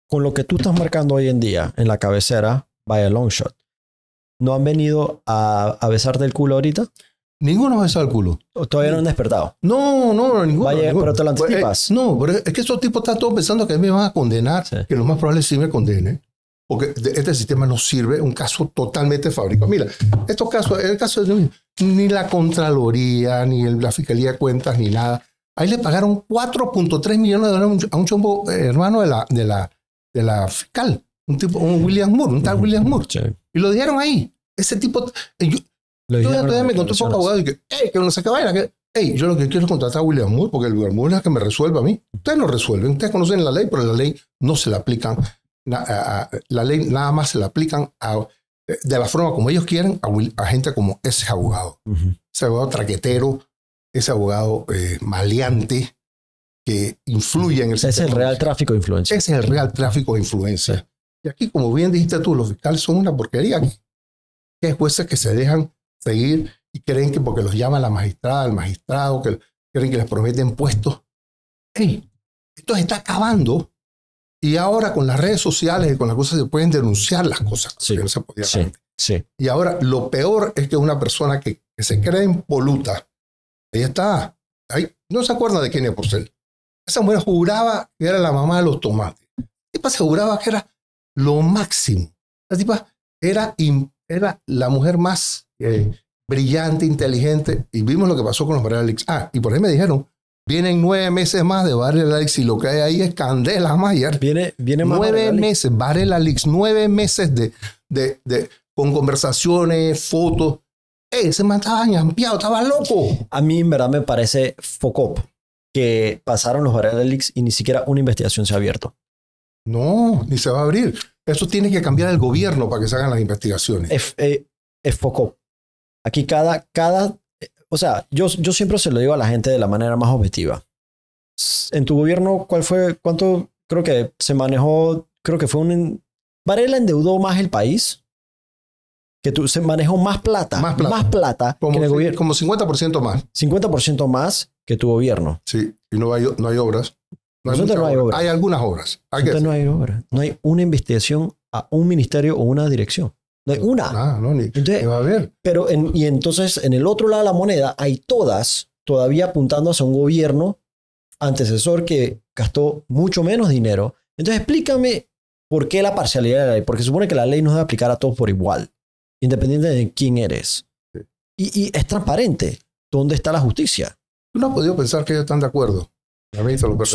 Con lo que tú estás marcando hoy en día en la cabecera, vaya long shot. ¿No han venido a, a besarte el culo ahorita? Ninguno besado el culo. ¿O todavía no han despertado? No, no, ninguno. Vaya, ninguno. pero te lo Pues, eh, anticipas. no, pero es que esos tipos están todos pensando que me van a condenar, Sí. que lo más probable es sí me condenen. Porque este sistema no sirve, un caso totalmente fabricado. Mira, estos casos, el caso de ni la Contraloría, ni la Fiscalía de Cuentas, ni nada. Ahí le pagaron 4.3 millones de dólares a un- a chombo eh, hermano de la, de, la, de la fiscal, un tipo, un William Moore, un tal. William Moore. Sí. Y lo dijeron ahí. Ese tipo, eh, yo, Lo yo todavía me contó un poco abogado y que, hey, que no se vaina, que, hey, yo lo que quiero es contratar a William Moore porque el William Moore es el que me resuelve a mí. Ustedes no resuelven, ustedes conocen la ley, pero la ley no se la aplican, na- a- a- la ley nada más se la aplican a, de la forma como ellos quieren a, Will- a gente como ese abogado, ese abogado traquetero, ese abogado eh, maleante que influye en el Ese es el sistema. real tráfico de influencia. Ese es el real tráfico de influencia. Y aquí, como bien dijiste tú, los fiscales son una porquería. aquí. Que hay jueces que se dejan seguir y creen que porque los llama la magistrada, el magistrado, que creen que les prometen puestos. ¡Ey! Esto se está acabando. Y ahora con las redes sociales y con las cosas se pueden denunciar las cosas Sí, que no se Sí, sí. Y ahora lo peor es que una persona que, que se cree impoluta, ella está, ahí, no se acuerda de quién es Porcel. Esa mujer juraba que era la mamá de los tomates. La tipa se juraba que era lo máximo. La tipa era, im- era la mujer más eh, brillante, inteligente. Y vimos lo que pasó con los Leaks. Ah, y por ahí me dijeron, vienen nueve meses más de Leaks y lo que hay ahí es candela Mayer. Viene, viene más Nueve meses, Leaks, nueve meses de, de, de, con conversaciones, fotos. Ese man estaba ñampeado, estaba loco. A mí en verdad me parece focop que pasaron los Leaks y ni siquiera una investigación se ha abierto. No, ni se va a abrir. Eso tiene que cambiar el gobierno para que se hagan las investigaciones. Es, eh, es focop. Aquí cada, cada, o sea, yo, yo siempre se lo digo a la gente de la manera más objetiva. En tu gobierno, ¿cuál fue, cuánto, creo que se manejó, creo que fue un, Varela endeudó más el país, que tú, se manejó más plata, Más plata. más plata que Como, en el gobierno, como 50% más. 50% más que tu gobierno. Sí, y no hay, no hay obras. No hay, no algunas obras. Hay que Entonces no hay obra. No hay una investigación a un ministerio o una dirección. No hay una. Ah, no, ni, Entonces, ni va a haber. Pero en- y entonces en el otro lado de la moneda hay todas todavía apuntando hacia un gobierno antecesor que gastó mucho menos dinero. Entonces explícame por qué la parcialidad de la ley, porque supone que la ley no debe aplicar a todos por igual, independiente de quién eres. Sí. Y, y es transparente. ¿Dónde está la justicia? Tú no has podido pensar que ellos están de acuerdo.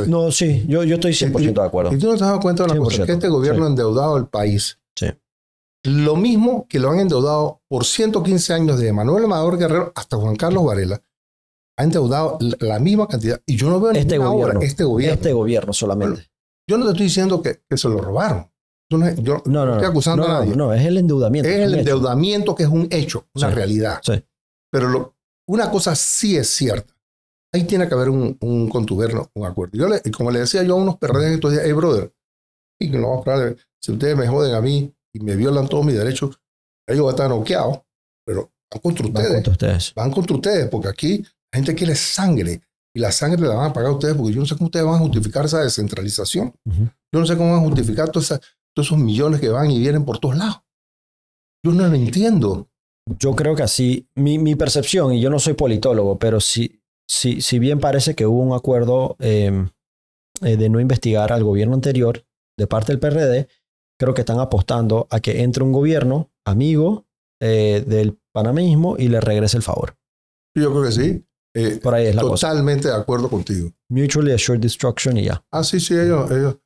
No, sí, yo, yo estoy 100% de acuerdo. Y tú no te has dado cuenta de una cosa, 100%, que este gobierno ha endeudado al país. Sí. Lo mismo que lo han endeudado por 115 años de Manuel Amador Guerrero hasta Juan Carlos Varela. Ha endeudado la- misma cantidad. Y yo no veo Este gobierno. obra. Este gobierno. Este gobierno solamente. Yo no te estoy diciendo que, que se lo robaron. Yo no, yo No, no, estoy acusando no, a nadie. no, no, es el endeudamiento. es el hecho. endeudamiento que es un hecho, una Sí. realidad. Sí. Pero lo- una cosa sí es cierta. Ahí tiene que haber un, un contubernio, un acuerdo. Yo le- y como le decía yo a unos PRD estos días, hey, brother, y que no va a parar, si ustedes me joden a mí y me violan todos mis derechos, ellos van a estar noqueados, pero van contra Van ustedes. contra ustedes. Van contra ustedes, porque aquí la gente quiere sangre y la sangre la van a pagar ustedes, porque yo no sé cómo ustedes van a justificar esa descentralización. Yo no sé cómo van a justificar todos esos millones que van y vienen por todos lados. Yo no lo entiendo. Yo creo que así, mi, mi percepción, y yo no soy politólogo, pero si, si, si bien parece que hubo un acuerdo eh, eh, de no investigar al gobierno anterior de parte del PRD, creo que están apostando a que entre un gobierno amigo eh, del panameñismo y le regrese el favor. Yo creo que sí. Eh, Por ahí es la cosa. totalmente de acuerdo contigo. Mutually assured destruction y ya. Ah, sí, sí, ellos, ellos.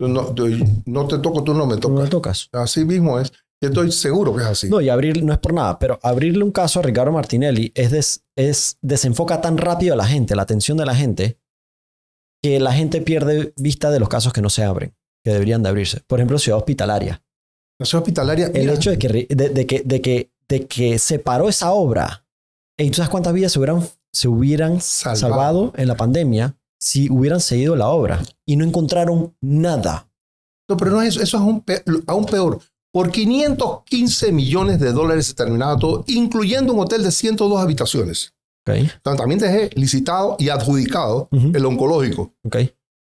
No, no te toco, tú no me Tú no tocas. le tocas. Así mismo es. Yo estoy seguro que es así. No, y abrir, no es por nada, pero abrirle un caso a Ricardo Martinelli es, des- es desenfoca tan rápido a la gente, la atención de la gente, que la gente pierde vista de los casos que no se abren, que deberían de abrirse. Por ejemplo, ciudad hospitalaria. La ciudad hospitalaria. El mira, hecho de que, de, de que, de, que, de que se paró esa obra. ¿Y tú sabes cuántas vidas se hubieran, se hubieran Salvado. salvado en la pandemia si hubieran seguido la obra? Y no encontraron nada. No, pero no es eso. Eso es aún peor. Por 515 millones de dólares se terminaba todo, incluyendo un hotel de 102 habitaciones. ¿Ok? Entonces, También dejé licitado y adjudicado el oncológico ¿Ok?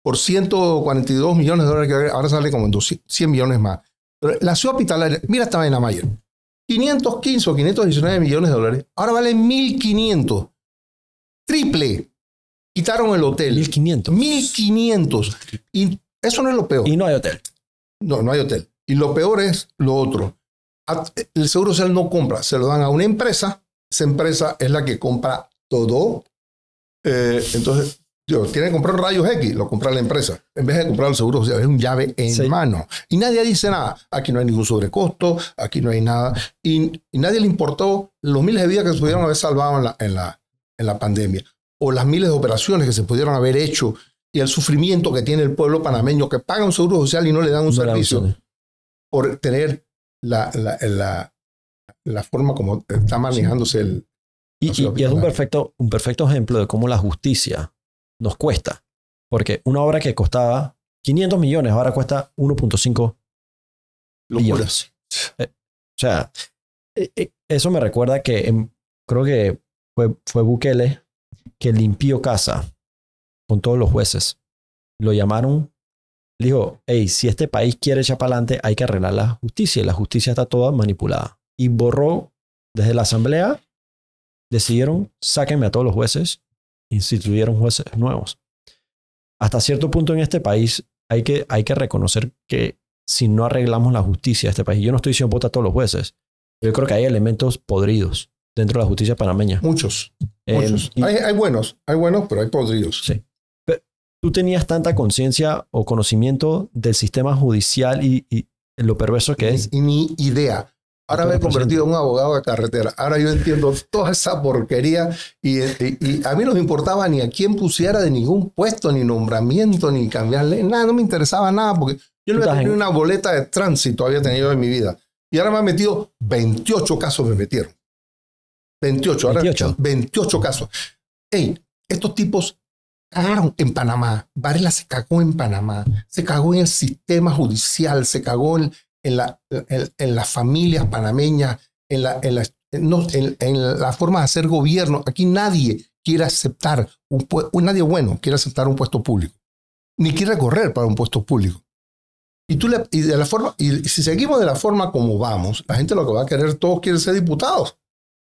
por 142 millones de dólares, que ahora sale como en 200 100 millones más. Pero la ciudad hospitalaria, mira esta vaina Mayer, 515 o 519 millones de dólares, ahora vale 1.500. Triple. Quitaron el hotel. 1500. 1.500. Y eso no es lo peor. Y no hay hotel. No, no hay hotel. Y lo peor es lo otro. El seguro social no compra, se lo dan a una empresa. Esa empresa es la que compra todo. Eh, entonces, yo, tiene que comprar rayos X, lo compra la empresa. En vez de comprar el seguro social, es un llave en Sí. mano. Y nadie dice nada. Aquí no hay ningún sobrecosto, aquí no hay nada. Y, y nadie le importó los miles de vidas que se pudieron haber salvado en la, en, la, en la pandemia. O las miles de operaciones que se pudieron haber hecho. Y el sufrimiento que tiene el pueblo panameño que paga un seguro social y no le dan un servicio. Por tener la, la, la, la forma como está manejándose el... Y, es un perfecto, un perfecto ejemplo de cómo la justicia nos cuesta. Porque una obra que costaba 500 millones ahora cuesta 1.5 locura. billones. Eh, o sea, eh, eh, eso me recuerda que en- creo que fue, fue Bukele que limpió casa con todos los jueces. Lo llamaron, dijo, hey, si este país quiere echar para adelante, hay que arreglar la justicia. Y la justicia está toda manipulada. Y borró desde la asamblea, decidieron, sáquenme a todos los jueces, instituyeron jueces nuevos. Hasta cierto punto en este país hay que, hay que reconocer que si no arreglamos la justicia de este país, yo no estoy diciendo vota a todos los jueces, yo creo que hay elementos podridos dentro de la justicia panameña. Muchos, Eh, muchos. y hay, hay buenos, hay buenos, pero hay podridos. Sí. Tú tenías tanta conciencia o conocimiento del sistema judicial y, y lo perverso que es. Y ni idea. Ahora me he 100%. convertido en un abogado de carretera. Ahora yo entiendo toda esa porquería y, y- y a mí no me importaba ni a quién pusiera de ningún puesto, ni nombramiento, ni cambiarle. Nada, no me interesaba nada porque yo no había tenido en- una boleta de tránsito, había tenido en mi vida. Y ahora me han metido 28 casos, me metieron. 28, ahora 28. 28 casos. Ey, estos tipos cagaron en Panamá. Varela se cagó en Panamá. Se cagó en el sistema judicial, se cagó en, la, en, en las familias panameñas, en la, en, la, no, en- la forma de hacer gobierno. Aquí nadie quiere aceptar, un, nadie bueno quiere aceptar un puesto público, ni quiere correr para un puesto público. Y, tú le, y, de la forma, y si seguimos de la forma como vamos, la gente lo que va a querer, todos quieren ser diputados,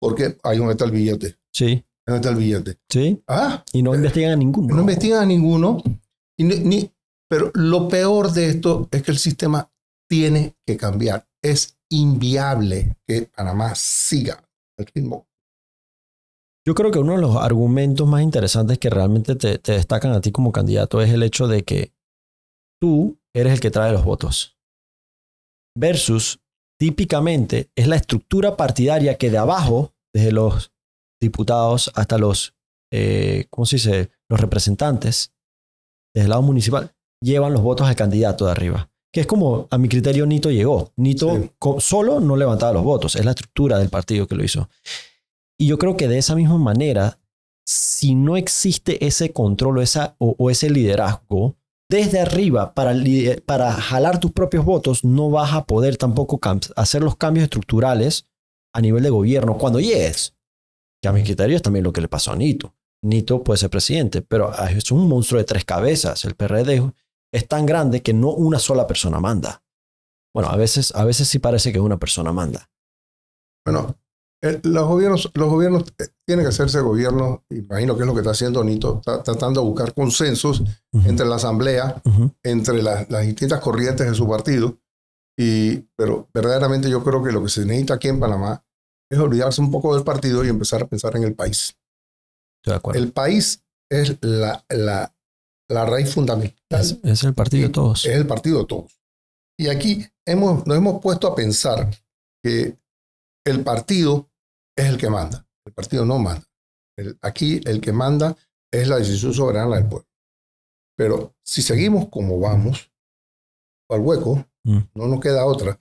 porque ahí donde está el billete. Sí, Ahí donde está el billete. sí. Ah, Y no investigan a ninguno. no investigan a ninguno. Y ni- ni- pero lo peor de esto es que el sistema tiene que cambiar. Es inviable que Panamá siga el ritmo. Yo creo que uno de los argumentos más interesantes que realmente te, te destacan a ti como candidato es el hecho de que tú eres el que trae los votos. Versus, típicamente, es la estructura partidaria que de abajo, desde los diputados hasta los, eh, ¿cómo se dice? Los representantes, desde el lado municipal, llevan los votos al candidato de arriba. Que es como, a mi criterio, Nito llegó. Nito Sí. solo no levantaba los votos, es la estructura del partido que lo hizo. Y yo creo que de esa misma manera, si no existe ese control o, esa, o, o ese liderazgo desde arriba para, para jalar tus propios votos, no vas a poder tampoco hacer los cambios estructurales a nivel de gobierno cuando llegues. Que a mi criterio es también lo que le pasó a Nito. Nito puede ser presidente, pero es un monstruo de tres cabezas. El PRD es tan grande que no una sola persona manda. Bueno, a veces, a veces sí parece que una persona manda. Bueno, los gobiernos, los gobiernos eh, tienen que hacerse gobiernos, imagino que es lo que está haciendo Nito, está tratando de buscar consensos entre la asamblea, entre las, las distintas corrientes de su partido. Y, pero verdaderamente yo creo que lo que se necesita aquí en Panamá es olvidarse un poco del partido y empezar a pensar en el país. Estoy de acuerdo. El país es la, la, la raíz fundamental. es, es el partido de todos. Es el partido de todos. Y aquí hemos, nos hemos puesto a pensar que el partido es el que manda. El partido no manda. El- aquí el que manda es la decisión soberana del pueblo. Pero si seguimos como vamos, al hueco, Mm. no nos queda otra.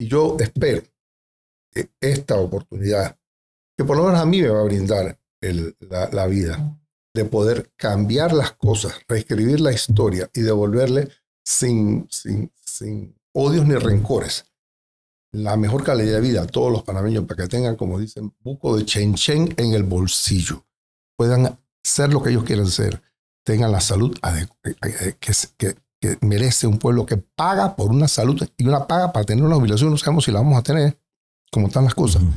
Y yo espero esta oportunidad, que por lo menos a mí me va a brindar la, vida, de poder cambiar las cosas, reescribir la historia y devolverle sin, sin, sin odios ni rencores la mejor calidad de vida a todos los panameños para que tengan, como dicen, buco de chen chen en el bolsillo, puedan ser lo que ellos quieren ser, tengan la salud eh, eh, que merece un pueblo que paga por una salud y una paga para tener una jubilación, no sabemos si la vamos a tener, como están las cosas, Ujú.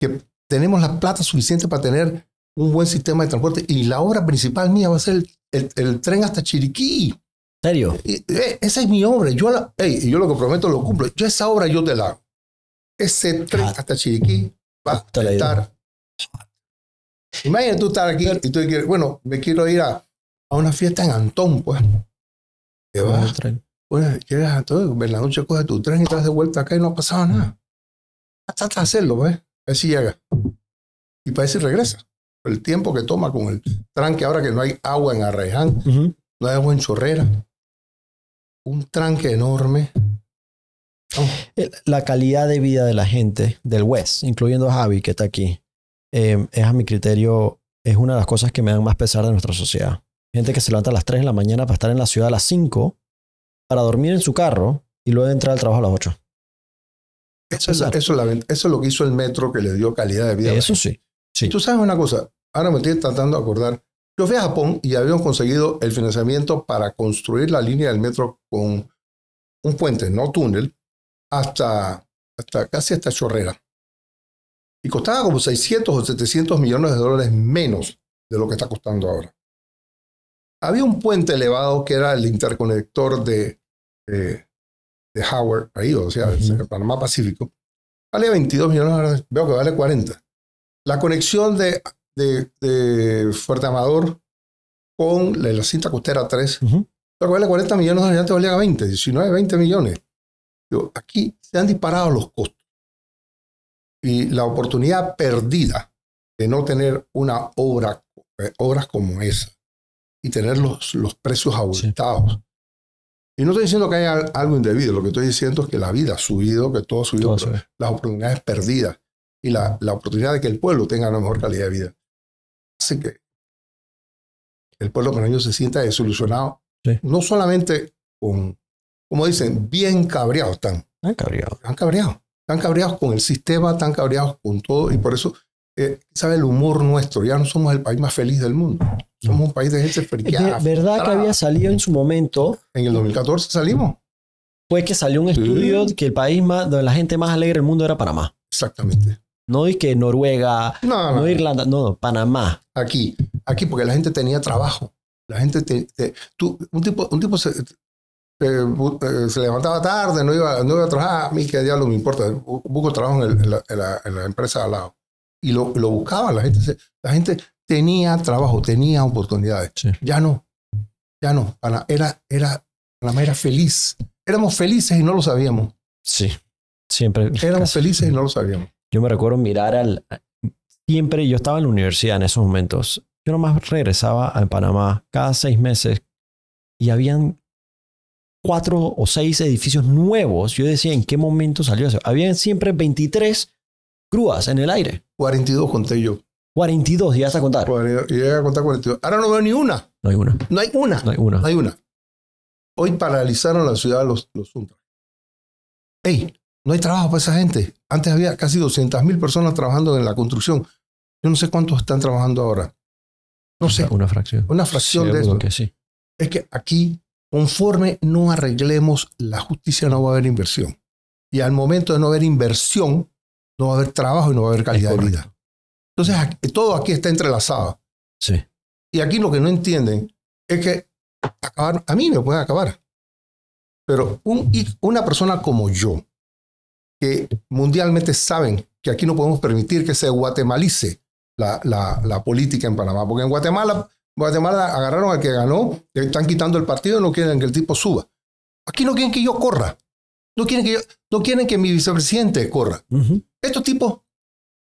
que tenemos la plata suficiente para tener un buen sistema de transporte y la obra principal mía va a ser el, el- el tren hasta Chiriquí. ¿Serio? Y, eh, esa es mi obra. Yo, la, ey, y yo lo que prometo lo cumplo. Yo esa obra yo te la hago. Ese tren Ah. hasta Chiriquí va a estar. Imagínate tú estar aquí y tú quieres, bueno, me quiero ir a, a una fiesta en Antón, pues. Te vas, tren. pues, quieres a todo, en la noche coges tu tren y te das de vuelta acá y no ha pasado nada. Hasta hacerlo, ¿ves? A ver si llega. Y para eso regresa. El tiempo que toma con el tranque, ahora que no hay agua en Arraiján, no hay agua en Chorrera. Un tranque enorme. La calidad de vida de la gente del West, incluyendo a Javi, que está aquí, eh, es a mi criterio, es una de las cosas que me dan más pesar de nuestra sociedad. Gente que se levanta a las 3 de la mañana para estar en la ciudad a las 5, para dormir en su carro y luego entrar al trabajo a las 8. Eso es, eso, es la ven- eso es lo que hizo el metro que le dio calidad de vida. Eso sí. Sí. Tú sabes una cosa, ahora me estoy tratando de acordar. Yo fui a Japón y habíamos conseguido el financiamiento para construir la línea del metro con un puente, no túnel, hasta, hasta casi hasta Chorrera. Y costaba como 600 o 700 millones de dólares menos de lo que está costando ahora. Había un puente elevado que era el interconector de, de, de Howard, ahí, o sea, Ujú. el Panamá Pacífico. Vale 22 millones de dólares, veo que vale 40. La conexión de, de, de Fuerte Amador con la, la cinta costera 3, Ujú. lo que vale 40 millones de dólares, antes valía 20, 19, 20 millones. Digo, aquí se han disparado los costos. Y la oportunidad perdida de no tener una obra, eh, obras como esa y tener los, los precios abultados. Y no estoy diciendo que haya algo indebido, lo que estoy diciendo es que la vida ha subido, que todo ha subido, Todo pero las oportunidades perdidas y la, la oportunidad de que el pueblo tenga una mejor calidad de vida. Hace que el pueblo panameño se sienta desilusionado, Sí. no solamente con, como dicen, bien cabreados están, Ah, cabreado. están cabreados, están cabreados con el sistema, están cabreados con todo, y por eso, eh, ¿sabe el humor nuestro? Ya no somos el país más feliz del mundo, somos un país de gente friqueada. verdad que frustrada. había salido en su momento, En el 2014 salimos, fue que salió un Sí. estudio que el país más, donde la gente más alegre del mundo era Panamá. exactamente. No es que Noruega, No, no no, Irlanda, no, no, Panamá. aquí, aquí porque la gente tenía trabajo. La gente, te- te- tú, un tipo, un tipo se, eh, se levantaba tarde, no iba, no iba a trabajar, a mí qué diablo me importa, bu- busco trabajo en, el- en la, en la- en la empresa al lado. Y lo, lo buscaba, la gente, la gente tenía trabajo, tenía oportunidades. Sí. Ya no, ya no. Era, era, Panamá era feliz. Éramos felices y no lo sabíamos. Sí, siempre. Éramos felices y no lo sabíamos. Yo me recuerdo mirar al... Siempre yo estaba en la universidad en esos momentos. Yo nomás regresaba a Panamá cada seis meses y habían cuatro o seis edificios nuevos. Yo decía, ¿en qué momento salió eso? Habían siempre 23 grúas en el aire. 42 conté yo. 42, y hasta a contar. Y llegué a contar 42. Ahora no veo ni una. No hay una. No hay una. No hay una. No hay una. Hoy paralizaron la ciudad los, los. ¡Ey! No hay trabajo para esa gente. Antes había casi 200 mil personas trabajando en la construcción. Yo no sé cuántos están trabajando ahora. No sé. Una fracción. Una fracción de eso. que sí. Es que aquí, conforme no arreglemos la justicia, no va a haber inversión. Y al momento de no haber inversión, no va a haber trabajo y no va a haber calidad de vida. Entonces, aquí- todo aquí está entrelazado. Sí. Y aquí lo que no entienden es que acabar, a mí me pueden acabar. Pero un- una persona como yo, que mundialmente saben que aquí no podemos permitir que se guatemalice la, la, la política en Panamá. Porque en Guatemala, Guatemala agarraron al que ganó, le están quitando el partido y no quieren que el tipo suba. Aquí no quieren que yo corra. No quieren que, yo, no quieren que mi vicepresidente corra. Estos tipos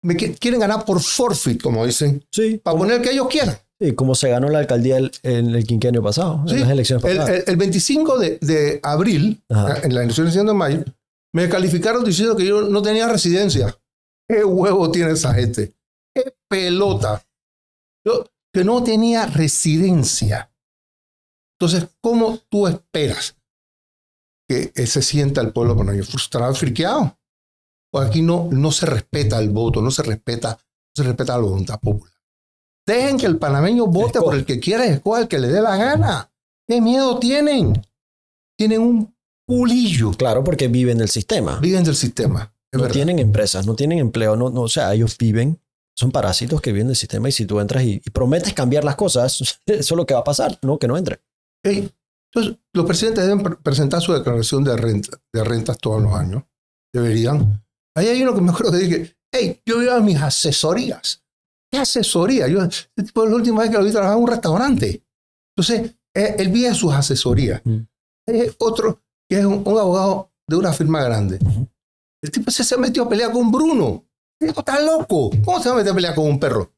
me qui- quieren ganar por forfeit, como dicen, Sí, para poner el que ellos quieran. sí, como se ganó la alcaldía el- en el quinquenio pasado, Sí, en las elecciones El, pasadas. el- el 25 de, de abril, Ajá. en las elecciones de mayo, me calificaron diciendo que yo no tenía residencia. ¿Qué huevo tiene esa gente? ¿Qué pelota? Yo, que no tenía residencia. Entonces, ¿cómo tú esperas que se sienta el pueblo panameño frustrado, friqueado? Pues aquí no, no se respeta el voto, no se respeta, no se respeta la voluntad popular. Dejen que el panameño vote por el que quiera, escoja el que le dé la gana. ¿Qué miedo tienen? Tienen un pulillo. Claro, porque viven del sistema. Viven del sistema. No verdad. tienen empresas, no tienen empleo, no, no, o sea, ellos viven, son parásitos que viven del sistema y si tú entras y, y prometes cambiar las cosas, eso es lo que va a pasar, no que no entre. Ey, entonces, los presidentes deben pre- presentar su declaración de, renta, de rentas todos los años. Deberían. Ahí hay uno que me acuerdo que dije, hey, yo iba a mis asesorías. ¿Qué asesoría? Yo, este tipo, la última vez que lo vi trabajar en un restaurante. Entonces, eh, él vive sus asesorías. Mm. Hay otro que es un, un abogado de una firma grande. El tipo se, se metió a pelear con Bruno. El tipo está loco. ¿Cómo se va a meter a pelear con un perro?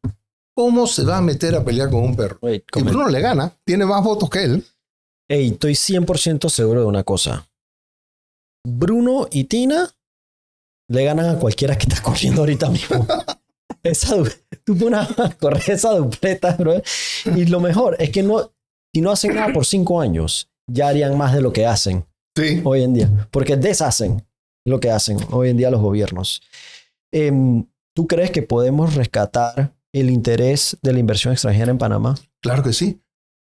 ¿Cómo se va a meter a pelear con un perro? Y Bruno le gana, tiene más votos que él. Ey, estoy 100% seguro de una cosa. Bruno y Tina le ganan a cualquiera que está corriendo ahorita mismo. esa, tú pones a correr esa dupleta, bro. Y lo mejor es que no, si no hacen nada por cinco años, ya harían más de lo que hacen Sí. hoy en día. Porque deshacen lo que hacen hoy en día los gobiernos. Em, ¿Tú crees que podemos rescatar el interés de la inversión extranjera en Panamá? Claro que sí.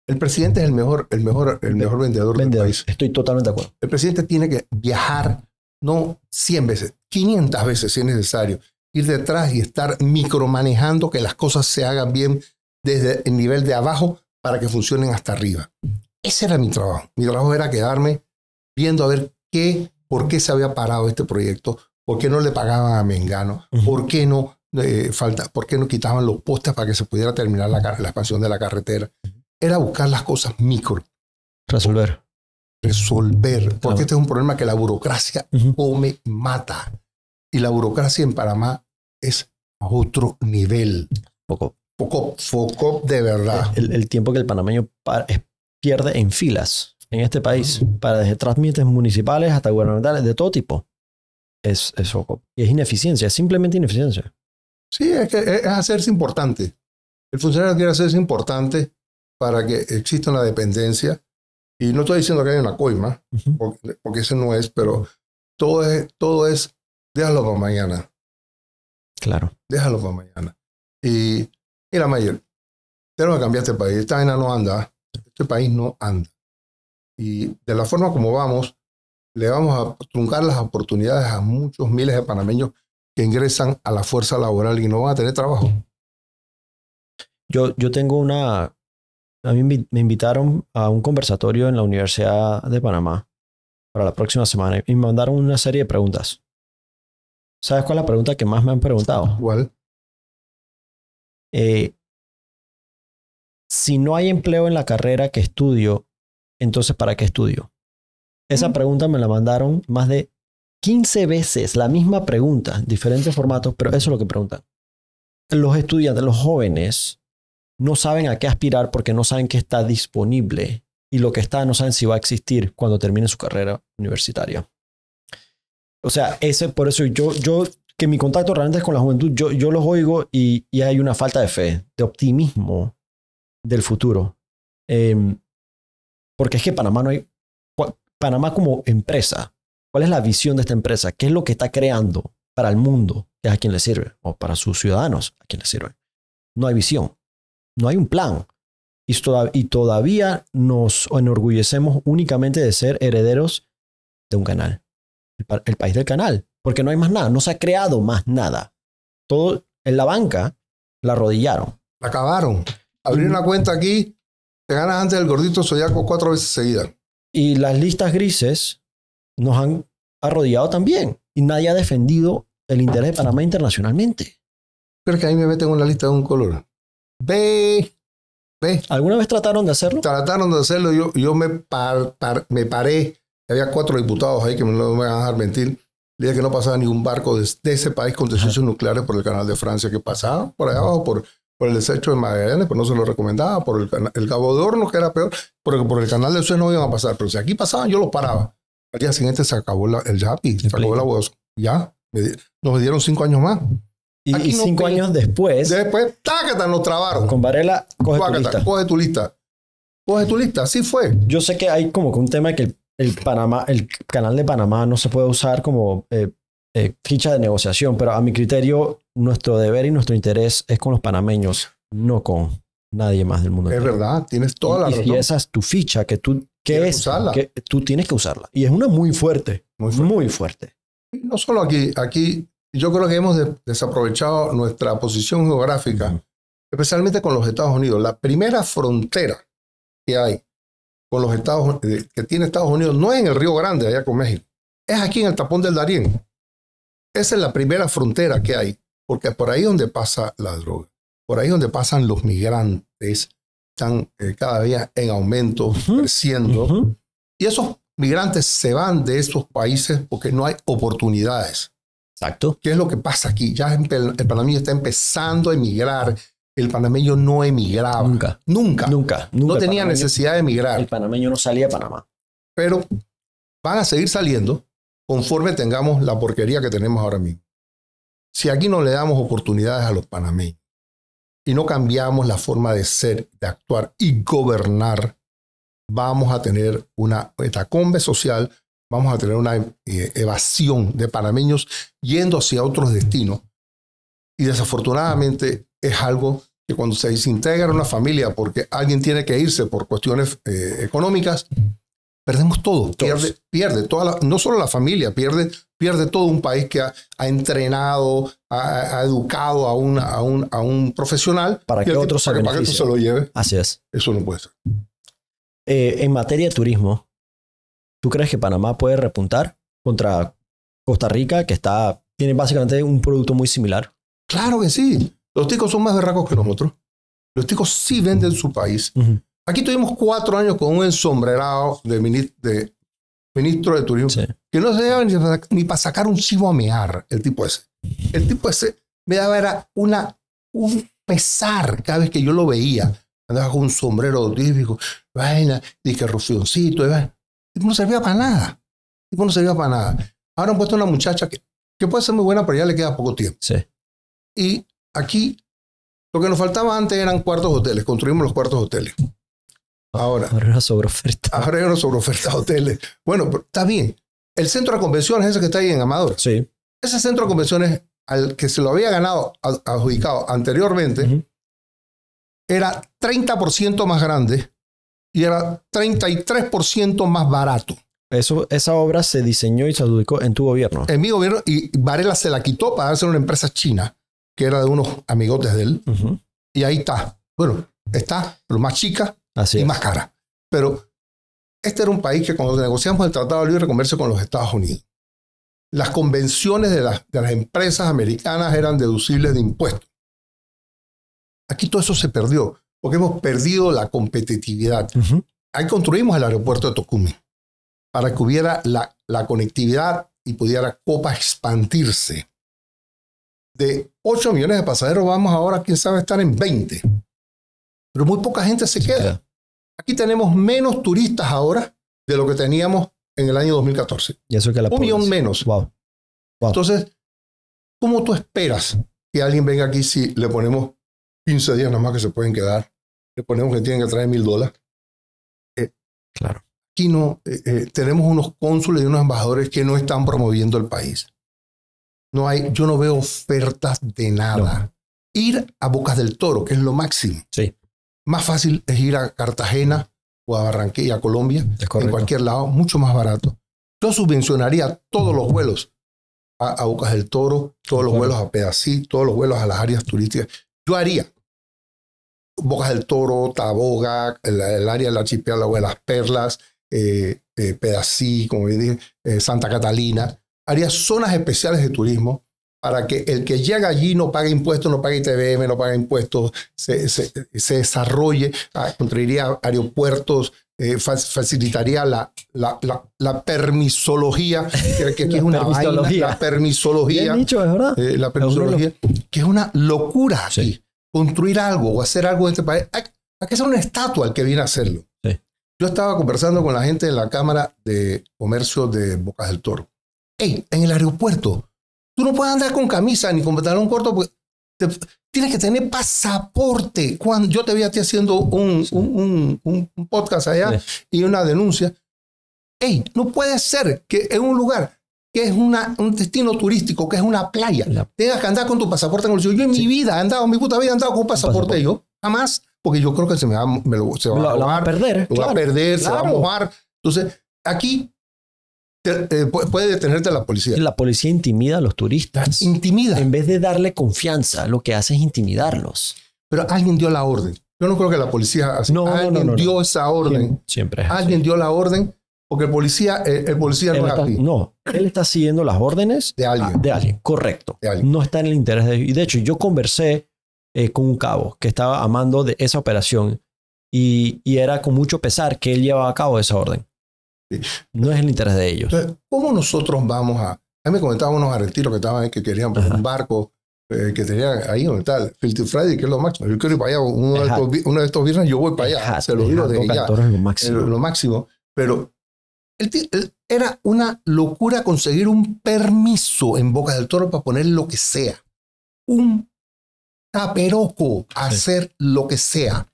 El presidente es el mejor, el mejor, el mejor vendedor del país. Estoy totalmente de acuerdo. El presidente tiene que viajar no 100 veces, 500 veces si es necesario. Ir detrás y estar micromanejando que las cosas se hagan bien desde el nivel de abajo para que funcionen hasta arriba. Ese era mi trabajo. Mi trabajo era quedarme viendo a ver qué, por qué se había parado este proyecto, por qué no le pagaban a Mengano, Ujú. por qué no eh, falta, por qué no quitaban los postes para que se pudiera terminar la expansión de la carretera. Era buscar las cosas micro, Resolver. resolver, porque este es un problema que la burocracia Ujú. come, mata. Y la burocracia en Panamá es a otro nivel. Poco. Foco, foco de verdad. el, el tiempo que el panameño pierde en filas en este país, para desde trámites municipales hasta gubernamentales, de todo tipo, es, es poco. Y es ineficiencia, es simplemente ineficiencia. Sí, es que es hacerse importante. El funcionario quiere hacerse importante para que exista una dependencia. Y no estoy diciendo que haya una coima, porque, porque eso no es, pero todo es, todo es, déjalo para mañana. Claro. déjalo para mañana. Y mira, Mayer, tenemos que cambiar este país. Esta vaina no anda. Este país no anda. Y de la forma como vamos, le vamos a truncar las oportunidades a muchos miles de panameños que ingresan a la fuerza laboral y no van a tener trabajo. Yo, yo tengo una... A mí me invitaron a un conversatorio en la Universidad de Panamá para la próxima semana y me mandaron una serie de preguntas. ¿Sabes cuál es la pregunta que más me han preguntado? Igual, eh, si no hay empleo en la carrera que estudio, entonces ¿para qué estudio? Esa pregunta me la mandaron más de 15 veces, la misma pregunta, diferentes formatos, pero eso es lo que preguntan. Los estudiantes, los jóvenes, no saben a qué aspirar porque no saben qué está disponible y lo que está no saben si va a existir cuando termine su carrera universitaria. O sea, ese, por eso yo, yo, que mi contacto realmente es con la juventud, yo, yo los oigo y, y hay una falta de fe, de optimismo del futuro. Em, porque es que Panamá no hay, Panamá como empresa, ¿cuál es la visión de esta empresa? ¿Qué es lo que está creando para el mundo? Que es a quien le sirve, o para sus ciudadanos, a quien le sirve. No hay visión, no hay un plan. Y, toda- y todavía nos enorgullecemos únicamente de ser herederos de un canal el, pa- el país del canal, porque no hay más nada, no se ha creado más nada. Todo en la banca la arrodillaron. la acabaron. Abrir una cuenta aquí, te ganas antes del gordito Soyaco cuatro veces seguidas. Y las listas grises nos han arrodillado también. Y nadie ha defendido el interés de Panamá internacionalmente. ¿Crees que ahí me meten una lista de un color? Ve, ve. ¿Alguna vez trataron de hacerlo? Trataron de hacerlo, yo, yo me, par, par, me paré, había cuatro diputados ahí que no me van a dejar mentir. Le dije que no pasaba ningún barco de, de ese país con desechos nucleares por el canal de Francia, que pasaba por allá abajo, por, por el desecho de Magallanes, pues no se lo recomendaba, por el, el Cabo de Hornos, que era peor, porque por el canal de Suez no iban a pasar, pero si aquí pasaban, yo los paraba. Al día siguiente se acabó la- el YAPI, se acabó la voz. Ya, me nos dieron cinco años más. Y, cinco años después, Después, tácata, nos trabaron. con Varela, coge tu lista. coge tu lista. Coge tu lista, así fue. Yo sé que hay como que un tema que el, el Panamá, el canal de Panamá no se puede usar como eh, eh, ficha de negociación, pero a mi criterio, nuestro deber y nuestro interés es con los panameños, no con nadie más del mundo. Es entero. verdad, tienes toda la y, razón. y esa es tu ficha que tú, que Tienes que es, usarla. que tú tienes que usarla. Y es una muy fuerte, Muy fuerte. muy fuerte. No solo aquí, aquí yo creo que hemos de- desaprovechado nuestra posición geográfica, especialmente con los Estados Unidos. La primera frontera que hay con los Estados que tiene Estados Unidos no es en el Río Grande, allá con México, es aquí en el tapón del Darién. Esa es la primera frontera que hay, porque por ahí es donde pasa la droga, por ahí es donde pasan los migrantes, están eh, cada día en aumento, Ujú. creciendo. Ujú. Y esos migrantes se van de esos países porque no hay oportunidades. Exacto. ¿Qué es lo que pasa aquí? Ya el panameño está empezando a emigrar. El panameño no emigraba. Nunca. Nunca. Nunca. nunca No el tenía necesidad de El emigrar. panameño no salía a Panamá. Pero van a seguir saliendo conforme tengamos la porquería que tenemos ahora mismo. Si aquí no le damos oportunidades a los panameños y no cambiamos la forma de ser, de actuar y gobernar, vamos a tener una etacombe social, vamos a tener una eh, evasión de panameños yendo hacia otros destinos. Y desafortunadamente es algo que cuando se desintegra una familia porque alguien tiene que irse por cuestiones eh, económicas, perdemos todo. Pierde, pierde toda la- no solo la familia, pierde, pierde todo un país que ha, ha entrenado, ha, ha educado a, una- a un, a un profesional Para que otro se para que- se lo lleve. Así es. Eso no puede ser. Eh, en materia de turismo, ¿tú crees que Panamá puede repuntar contra Costa Rica, que está, tiene básicamente un producto muy similar? Claro que sí. Los ticos son más berracos que nosotros. Los ticos sí venden su país. Aquí tuvimos cuatro años con un ensombrerado de, mini- de ministro de turismo Sí. que no se daba ni, para- ni para sacar un chivo a mear, el tipo ese. El tipo ese me daba era una, un pesar cada vez que yo lo veía. Andaba con un sombrero típico, vaina, dije rufioncito, y vaina. No servía para nada. No servía para nada. Ahora han puesto una muchacha que, que puede ser muy buena, pero ya le queda poco tiempo. Sí. Y aquí lo que nos faltaba antes eran cuartos hoteles. Construimos los cuartos hoteles. Ahora, Ahora una sobreoferta. ahora hay una sobreoferta de hoteles. Bueno, pero está bien. El centro de convenciones, ese que está ahí en Amador, Sí. ese centro de convenciones al que se lo había ganado, adjudicado anteriormente, Ujú. era 30% más grande y era 33% más barato. Eso, esa obra se diseñó y se adjudicó en tu gobierno. En mi gobierno, y Varela se la quitó para darse a una empresa china, que era de unos amigotes de él, y ahí está. Bueno, está, pero más chica, Así y es. más cara. Pero este era un país que cuando negociamos el Tratado de Libre Comercio con los Estados Unidos, las convenciones de las, de las empresas americanas eran deducibles de impuestos. Aquí todo eso se perdió, porque hemos perdido la competitividad. Ahí construimos el aeropuerto de Tocumen para que hubiera la, la conectividad y pudiera Copa expandirse. De 8 millones de pasajeros vamos ahora, quién sabe, estar en 20. Pero muy poca gente se queda. Aquí tenemos menos turistas ahora de lo que teníamos en el año 2014. Y eso que la Un millón menos. Wow. Entonces, ¿cómo tú esperas que alguien venga aquí si le ponemos 15 días nada más que se pueden quedar? Le ponemos que tienen que traer mil dólares. Claro. Aquí no, eh, eh, tenemos unos cónsules y unos embajadores que no están promoviendo el país. No hay, yo no veo ofertas de nada. Ir a Bocas del Toro, que es lo máximo. Sí. Más fácil es ir a Cartagena o a Barranquilla, a Colombia, en cualquier lado, mucho más barato. Yo subvencionaría todos los vuelos a, a Bocas del Toro, todos los vuelos a Pedací, todos los vuelos a las áreas turísticas. Yo haría Bocas del Toro, Taboga, el, el área del archipiélago de las Perlas, eh, eh, Pedací, como bien dije, eh, Santa Catalina. Haría zonas especiales de turismo para que el que llega allí no pague impuestos, no pague ITBM, no pague impuestos, se, se, se desarrolle, ah, construiría aeropuertos, eh, fa- facilitaría la, la, la, la permisología, que, aquí La es una vaina, permisología. la permisología, Bien dicho, eh, la permisología, que es una locura aquí. Sí. Construir algo o hacer algo en este país, hay, hay que hacer una estatua al que viene a hacerlo. Sí. Yo estaba conversando con la gente en la Cámara de Comercio de Bocas del Toro. Ey, en el aeropuerto, tú no puedes andar con camisa ni con pantalón corto porque te- tienes que tener pasaporte. Cuando yo te vi a ti haciendo un, un- un- un podcast allá y una denuncia. Ey, no puede ser que en un lugar que es una, un destino turístico, que es una playa, La- tengas que andar con tu pasaporte en el bolsillo. Yo en mi vida he andado, mi puta vida he andado con un pasaporte. pasaporte. Yo jamás, porque yo creo que se me va, me lo, se va Lo, a lo perder. lo va a claro. perder, se va a mojar. Entonces, aquí te- eh, puede detenerte la policía. La policía intimida a los turistas. Intimida. En vez de darle confianza, lo que hace es intimidarlos. Pero alguien dio la orden. Yo no creo que la policía así. No, alguien no, no, dio esa orden. Siempre es. Alguien dio la orden porque el policía, el, el policía Él no es así. no, él está siguiendo las órdenes De alguien. de alguien, correcto. De alguien. No está en el interés de Y de hecho, yo conversé eh, con un cabo que estaba amando de esa operación y, y era con mucho pesar que él llevaba a cabo esa orden. Sí. No es el interés de ellos. Entonces, ¿cómo nosotros vamos a.? A mí me comentaban unos argentinos que estaban ahí que querían poner un barco eh, que tenían ahí donde está Filthy Friday, que es lo máximo. Yo quiero ir para allá. Uno de, estos, uno de estos viernes yo voy para allá. Se lo digo ajá, de Boca del ya. Es lo eh, máximo. lo máximo. Pero era una locura conseguir un permiso en Boca del Toro para poner lo que sea. Un taperoco, hacer lo que sea.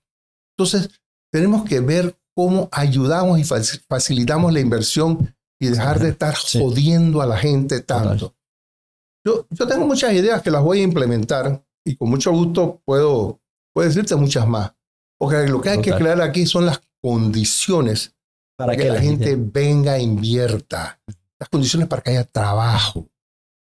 Entonces, tenemos que ver cómo ayudamos y faci- facilitamos la inversión y dejar de estar Sí. jodiendo a la gente tanto. Yo, yo tengo muchas ideas que las voy a implementar y con mucho gusto puedo, puedo decirte muchas más. Porque lo que hay que Total. crear aquí son las condiciones para que, la gente venga e invierta. Las condiciones para que haya trabajo.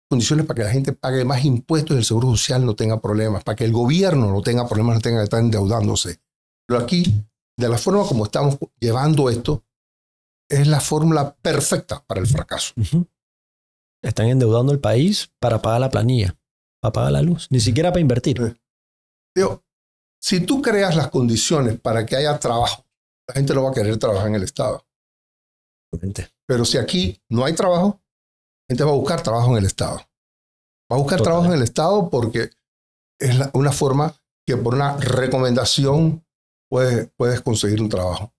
Condiciones para que la gente pague más impuestos y el seguro social no tenga problemas. Para que el gobierno no tenga problemas, no tenga que estar endeudándose. Pero aquí, de la forma como estamos llevando esto, es la fórmula perfecta para el fracaso. Están endeudando el país para pagar la planilla, para pagar la luz, ni siquiera para invertir. Digo, si tú creas las condiciones para que haya trabajo, la gente no va a querer trabajar en el Estado. Pero si aquí no hay trabajo, la gente va a buscar trabajo en el Estado. Va a buscar trabajo en el Estado porque es la- una forma que por una recomendación puedes, puedes conseguir un trabajo.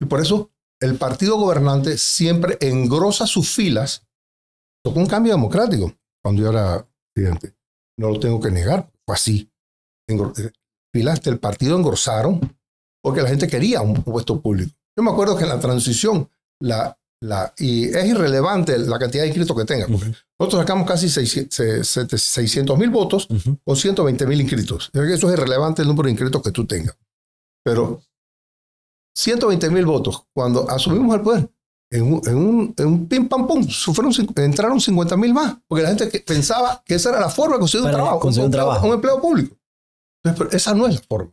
Y por eso el partido gobernante siempre engrosa sus filas. Fue un cambio democrático cuando yo era presidente. No lo tengo que negar, fue así. Eh, filas del partido engrosaron porque la gente quería un puesto público. Yo me acuerdo que en la transición, la, la, y es irrelevante la cantidad de inscritos que tenga, porque nosotros sacamos casi 600 mil votos ujú. con 120 mil inscritos. Eso es irrelevante el número de inscritos que tú tengas. Pero 120 mil votos, cuando asumimos el poder, en un, en un, en un pim pam pum, cin- entraron 50 mil más, porque la gente que pensaba que esa era la forma de conseguir un Para trabajo, conseguir un trabajo. un empleo público. Entonces, pero esa no es la forma.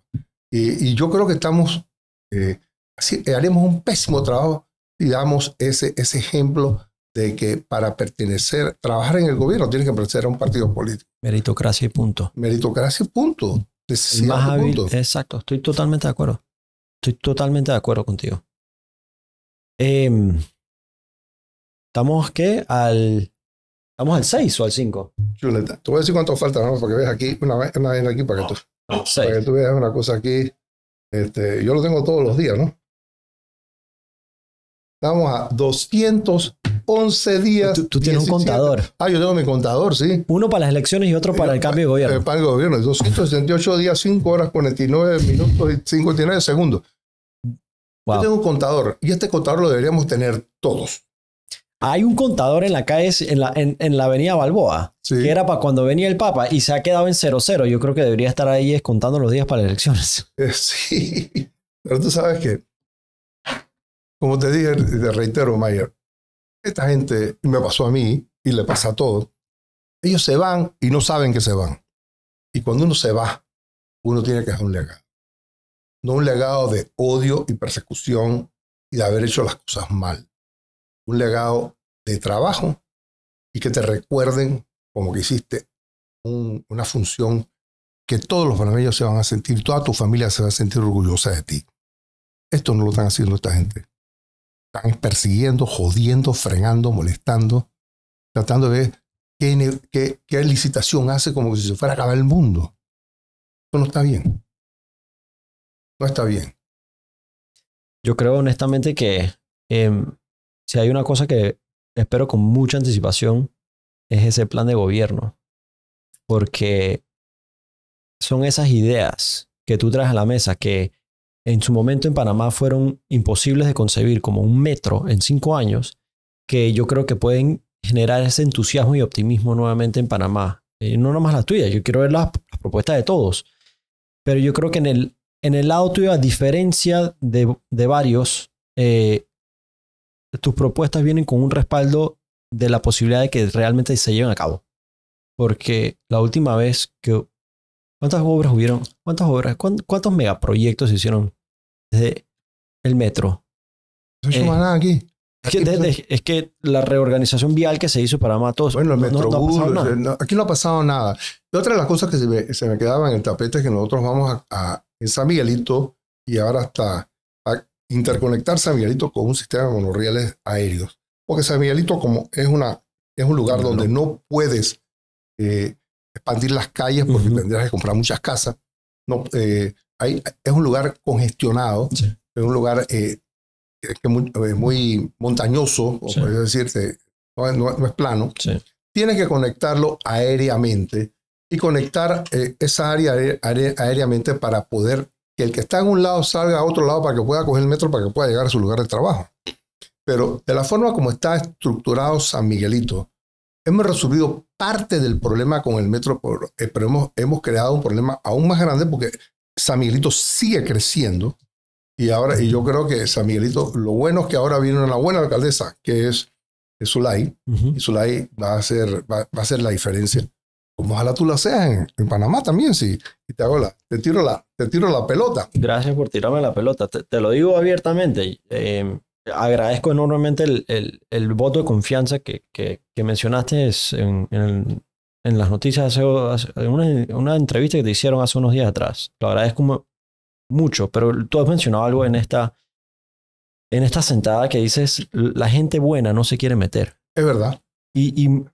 Y, y yo creo que estamos, eh, así- eh, haremos un pésimo trabajo si damos ese, ese ejemplo de que para pertenecer, trabajar en el gobierno, tienes que pertenecer a un partido político. Meritocracia y punto. Meritocracia, punto. El Necesidad, más hábil. punto. Exacto, estoy totalmente de acuerdo. Estoy totalmente de acuerdo contigo. Em, ¿Estamos qué? Al. ¿Estamos al 6 o al 5? Chuleta. Te voy a decir cuánto falta, ¿no? Para que veas aquí, una, vez- una vez aquí, para que, tú, Al para que 6. tú veas una cosa aquí. Este, yo lo tengo todos los días, ¿no? Estamos a 211 días. Tú, tú tienes un 17. contador. Ah, yo tengo mi contador, sí. Uno para las elecciones y otro para el cambio de Eh, gobierno. para el gobierno. 268 días, 5 horas, 49 minutos y 59 segundos. Yo tengo un contador y este contador lo deberíamos tener todos. Hay un contador en la calle, en la, en, en la avenida Balboa, Sí. que era para cuando venía el Papa y se ha quedado en 00. Yo creo que debería estar ahí contando los días para las elecciones. Eh, Sí, pero tú sabes que, como te dije, te reitero, Mayer, esta gente, y me pasó a mí, y le pasa a todos, ellos se van y no saben que se van. Y cuando uno se va, uno tiene que dejar un legado. No un legado de odio y persecución y de haber hecho las cosas mal. Un legado de trabajo y que te recuerden como que hiciste una función que todos los panameños se van a sentir, toda tu familia se va a sentir orgullosa de ti. Esto no lo están haciendo esta gente. Están persiguiendo, jodiendo, frenando, molestando, tratando de ver qué, qué, licitación hace como si se fuera a acabar el mundo. Eso no está bien. No está bien. Yo creo honestamente que em, si hay una cosa que espero con mucha anticipación es ese plan de gobierno. Porque son esas ideas que tú traes a la mesa que en su momento en Panamá fueron imposibles de concebir como un metro en cinco años, que yo creo que pueden generar ese entusiasmo y optimismo nuevamente en Panamá. Y no nomás la tuya, yo quiero ver las, propuestas de todos. Pero yo creo que en el, en el lado tuyo, a diferencia de, de varios, eh, tus propuestas vienen con un respaldo de la posibilidad de que realmente se lleven a cabo. Porque la última vez que... ¿Cuántas obras hubieron? ¿Cuántas obras? ¿Cuántos megaproyectos se hicieron desde el metro? No se eh, nada aquí. Es que, la reorganización vial que se hizo para Matos. Bueno, el Metrobús, aquí no ha pasado nada. Y otra de las cosas que se me, se me quedaba en el tapete es que nosotros vamos a, en San Miguelito y ahora hasta a interconectar San Miguelito con un sistema de monorrieles aéreos. Porque San Miguelito como es, una, es un lugar donde no puedes eh, expandir las calles porque tendrías que comprar muchas casas. No, eh, es un lugar congestionado, es un lugar eh, que es muy, montañoso, o puedes decirte, no, es plano. Tienes que conectarlo aéreamente y conectar esa área aéreamente para poder que el que está en un lado salga a otro lado para que pueda coger el metro, para que pueda llegar a su lugar de trabajo. Pero de la forma como está estructurado San Miguelito, hemos resolvido parte del problema con el metro, eh, pero hemos, hemos creado un problema aún más grande porque San Miguelito sigue creciendo. Y ahora, y yo creo que San Miguelito, lo bueno es que ahora viene una buena alcaldesa, que es, Zulay, y Zulay va a, hacer, va, a hacer la diferencia. Como ojalá tú la seas en, Panamá también, sí. Y te hago la, te tiro la, te tiro la pelota. Gracias por tirarme la pelota. Te, lo digo abiertamente. Eh, agradezco enormemente el, el, voto de confianza que, que, mencionaste en, en, las noticias, en una, una, entrevista que te hicieron hace unos días atrás. Lo agradezco mucho, pero tú has mencionado algo en esta, en esta sentada que dices, la gente buena no se quiere meter. Es verdad. Y, y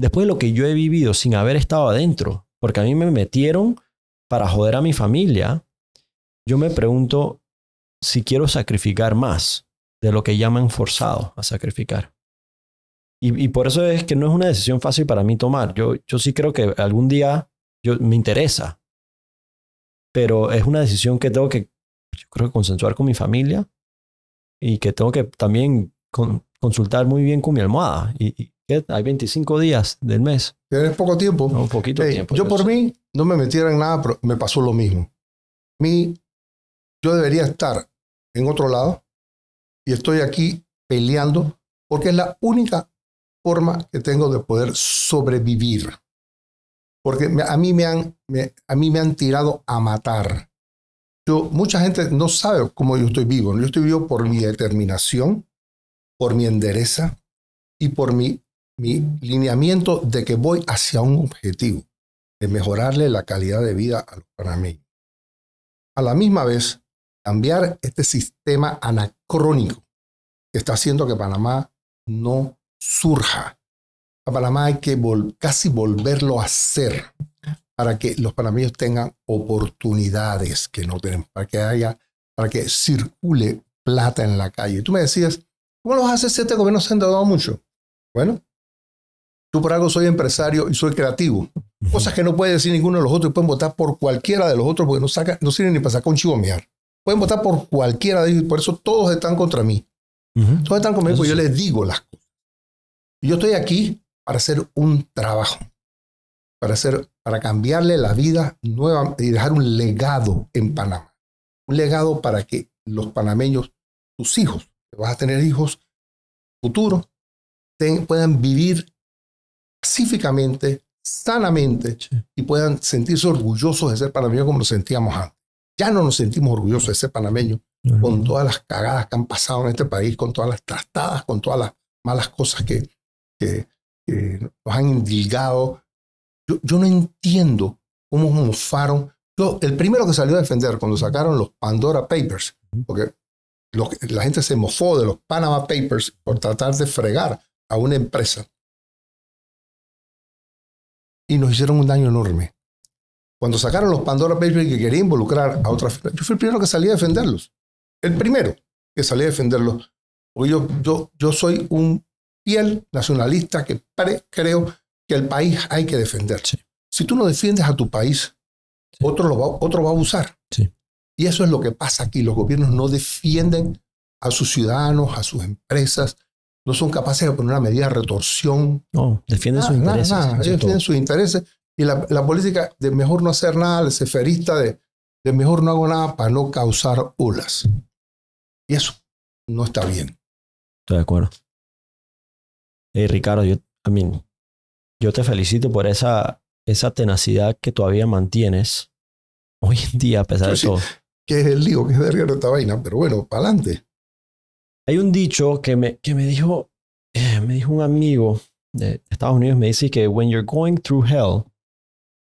después de lo que yo he vivido sin haber estado adentro, porque a mí me metieron para joder a mi familia, yo me pregunto si quiero sacrificar más de lo que llaman forzado a sacrificar. Y, por eso es que no es una decisión fácil para mí tomar. Yo, sí creo que algún día yo, me interesa, pero es una decisión que tengo que, yo creo que consensuar con mi familia y que tengo que también consultar muy bien con mi almohada. Hay 25 días del mes. Tienes poco tiempo. un poquito tiempo. Yo por mí no me metiera en nada, pero me pasó lo mismo. Mi, yo debería estar en otro lado y estoy aquí peleando porque es la única forma que tengo de poder sobrevivir. Porque a mí me han, a mí me han tirado a matar. Yo, mucha gente no sabe cómo yo estoy vivo. Yo estoy vivo por mi determinación, por mi endereza y por mi, mi lineamiento de que voy hacia un objetivo, de mejorarle la calidad de vida a los panameños. A la misma vez, cambiar este sistema anacrónico que está haciendo que Panamá no surja. A Panamá hay que casi volverlo a hacer para que los panameños tengan oportunidades que no tienen, para que haya, para que circule plata en la calle. Tú me decías, ¿cómo lo haces si este gobierno se ha endeudado mucho? Bueno, tú por algo soy empresario y soy creativo. Cosas que no puede decir ninguno de los otros y pueden votar por cualquiera de los otros porque no, saca, no sirven ni para sacar un chivo miar. Pueden votar por cualquiera de ellos y por eso todos están contra mí. Todos están conmigo porque yo les digo las cosas. Y yo estoy aquí para hacer un trabajo, para, hacer, para cambiarle la vida nueva y dejar un legado en Panamá. Un legado para que los panameños, tus hijos, que vas a tener hijos futuros, puedan vivir pacíficamente, sanamente y puedan sentirse orgullosos de ser panameños como nos sentíamos antes. Ya no nos sentimos orgullosos de ser panameños con todas las cagadas que han pasado en este país, con todas las trastadas, con todas las malas cosas que, que, nos han indilgado. Yo, yo no entiendo cómo mofaron. Yo, el primero que salió a defender cuando sacaron los Pandora Papers, porque lo que- la gente se mofó de los Panama Papers por tratar de fregar a una empresa. Y nos hicieron un daño enorme. Cuando sacaron los Pandora Papers que quería involucrar a otras yo fui el primero que salí a defenderlos. El primero que salí a defenderlos. Porque yo, yo, yo soy un fiel nacionalista que creo que el país hay que defender. Sí. Si tú no defiendes a tu país, Sí. otro, lo va, otro va a abusar. Sí. Y eso es lo que pasa aquí. Los gobiernos no defienden a sus ciudadanos, a sus empresas. No son capaces de poner una medida de retorsión. No, defienden sus Nada, intereses. nada. Ellos defienden sus intereses. Y la, la política de mejor no hacer nada, el ceferista de, de mejor no hago nada para no causar olas. Y eso no está bien. Estoy de acuerdo. Eh, Ricardo, yo, I mean, yo te felicito por esa, esa tenacidad que todavía mantienes hoy en día, a pesar Sí, de todo. Que es el lío, que es verga esta vaina. Pero bueno, para adelante. Hay un dicho que me, que me dijo, eh, me dijo un amigo de Estados Unidos, me dice que when you're going through hell,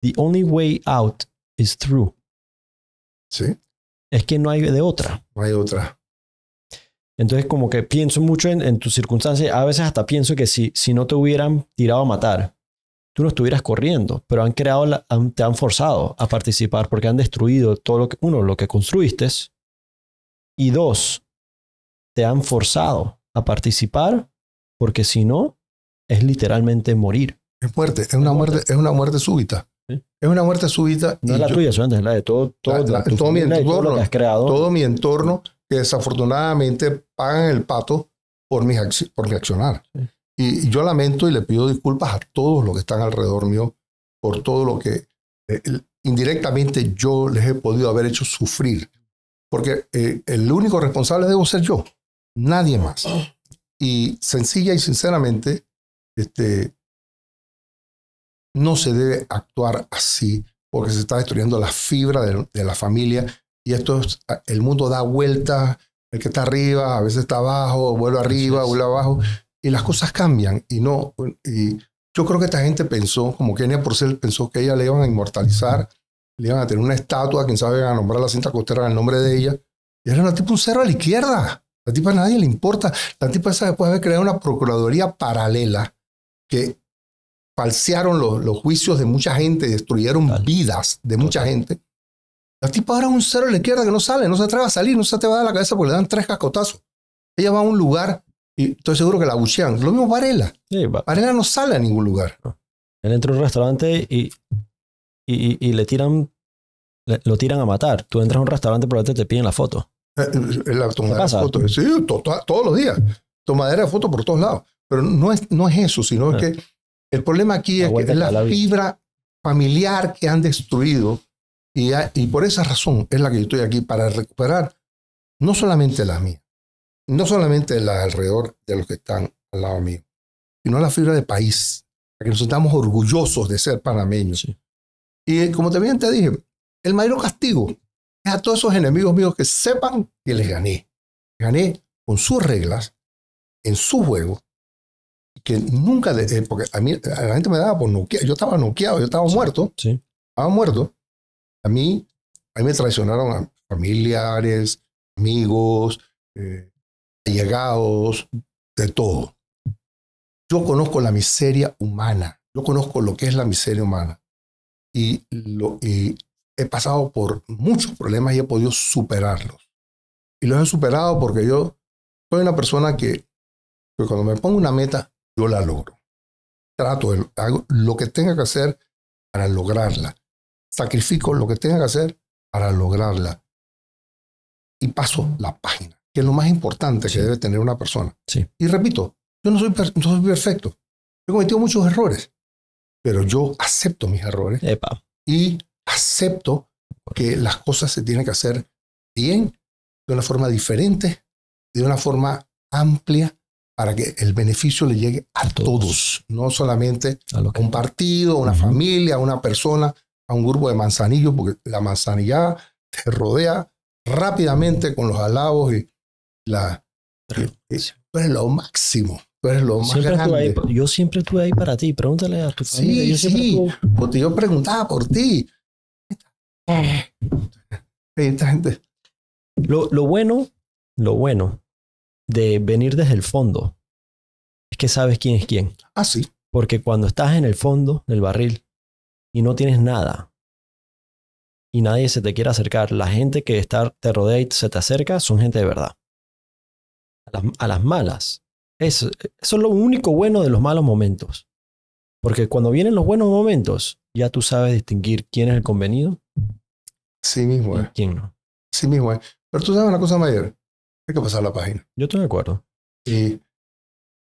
the only way out is through. Sí, Es que no hay de otra. no hay otra. Entonces, como que pienso mucho en, en tus circunstancias. A veces hasta pienso que si, si no te hubieran tirado a matar, tú no estuvieras corriendo, pero han creado, la- han- te han forzado a participar porque han destruido todo lo que, uno, lo que construiste, y dos, te han forzado a participar porque si no, es literalmente morir. Es muerte, es una muerte, es una muerte súbita. Sí. Es una muerte súbita. No es la yo- tuya es la de todo, todo, La- la- tu todo mi todo entorno, has creado. todo mi entorno que desafortunadamente pagan el pato por mi, acci- por mi accionar. Sí. Y, yo lamento y le pido disculpas a todos los que están alrededor mío por todo lo que eh, indirectamente yo les he podido haber hecho sufrir. Porque eh, el único responsable debo ser yo, nadie más. Y sencilla y sinceramente, este, no se debe actuar así porque se está destruyendo la fibra de, de la familia y esto es, el mundo da vueltas, el que está arriba a veces está abajo, vuelve arriba, vuelve abajo y las cosas cambian y no y yo creo que esta gente pensó, como Kenia Porcel pensó que ella le iban a inmortalizar, le iban a tener una estatua, quién sabe, iban a nombrar la cinta costera en el nombre de ella y era una tipo un cero a la izquierda. La tipa a nadie le importa. La tipa esa después de haber creado una procuraduría paralela que falsearon los, los juicios de mucha gente, destruyeron Total. vidas de mucha Total. gente. La tipa ahora es un cero a la izquierda que no sale, no se atreve a salir, no se atreve a dar la cabeza porque le dan tres cascotazos. Ella va a un lugar y estoy seguro que la buchean. Lo mismo Varela. Sí, va- Varela no sale a ningún lugar. Él entra a un restaurante y, y, y- y le tiran, le- lo tiran a matar. Tú entras a un restaurante, probablemente te piden la foto. Eh, La tomadera de fotos. Sí, to- to- todos los días. Tomadera de fotos por todos lados. Pero no es, no es eso, sino Ah. es que el problema aquí La es que es la la fibra familiar que han destruido y, ha- y por esa razón es la que yo estoy aquí para recuperar no solamente la mía, no solamente la alrededor de los que están al lado mío, sino la fibra de país, para que nos sintamos orgullosos de ser panameños. Sí. Y como también te dije, el mayor castigo a todos esos enemigos míos que sepan que les gané. Gané con sus reglas, en su juego, que nunca, de- eh, porque a mí a la gente me daba por noqueado, yo estaba noqueado, yo estaba muerto, Sí. estaba muerto. A mí, a mí me traicionaron a familiares, amigos, eh, allegados, de todo. Yo conozco la miseria humana, yo conozco lo que es la miseria humana. Y, lo, y he pasado por muchos problemas y he podido superarlos. Y los he superado porque yo soy una persona que, que cuando me pongo una meta, yo la logro. Trato, de, hago lo que tenga que hacer para lograrla. Sacrifico lo que tenga que hacer para lograrla. Y paso la página, que es lo más importante Sí. que debe tener una persona. Sí. Y repito, yo no soy, no soy perfecto. He cometido muchos errores, pero yo acepto mis errores Epa. y acepto que las cosas se tienen que hacer bien, de una forma diferente, de una forma amplia, para que el beneficio le llegue a, A todos. todos. no solamente A lo que, un partido, a una Ujú. familia, a una persona, a un grupo de manzanillos, porque la manzanillada te rodea rápidamente con los halagos y la... y- y- tú eres lo máximo, tú eres lo más Siempre estuve ahí, grande. yo siempre estuve ahí para ti. Pregúntale a tu familia. Sí, yo sí, estuve- porque yo preguntaba por ti. Esta gente, Lo, lo bueno, lo bueno de venir desde el fondo es que sabes quién es quién. ah, sí, Porque cuando estás en el fondo del barril y no tienes nada y nadie se te quiere acercar, la gente que está, te rodea y se te acerca son gente de verdad. A las, a las malas. Eso, eso es lo único bueno de los malos momentos. Porque cuando vienen los buenos momentos, ya tú sabes distinguir quién es el convenido sí mismo y es, quién no. sí mismo es. Pero tú sabes una cosa mayor, hay que pasar la página. Yo estoy de acuerdo. Y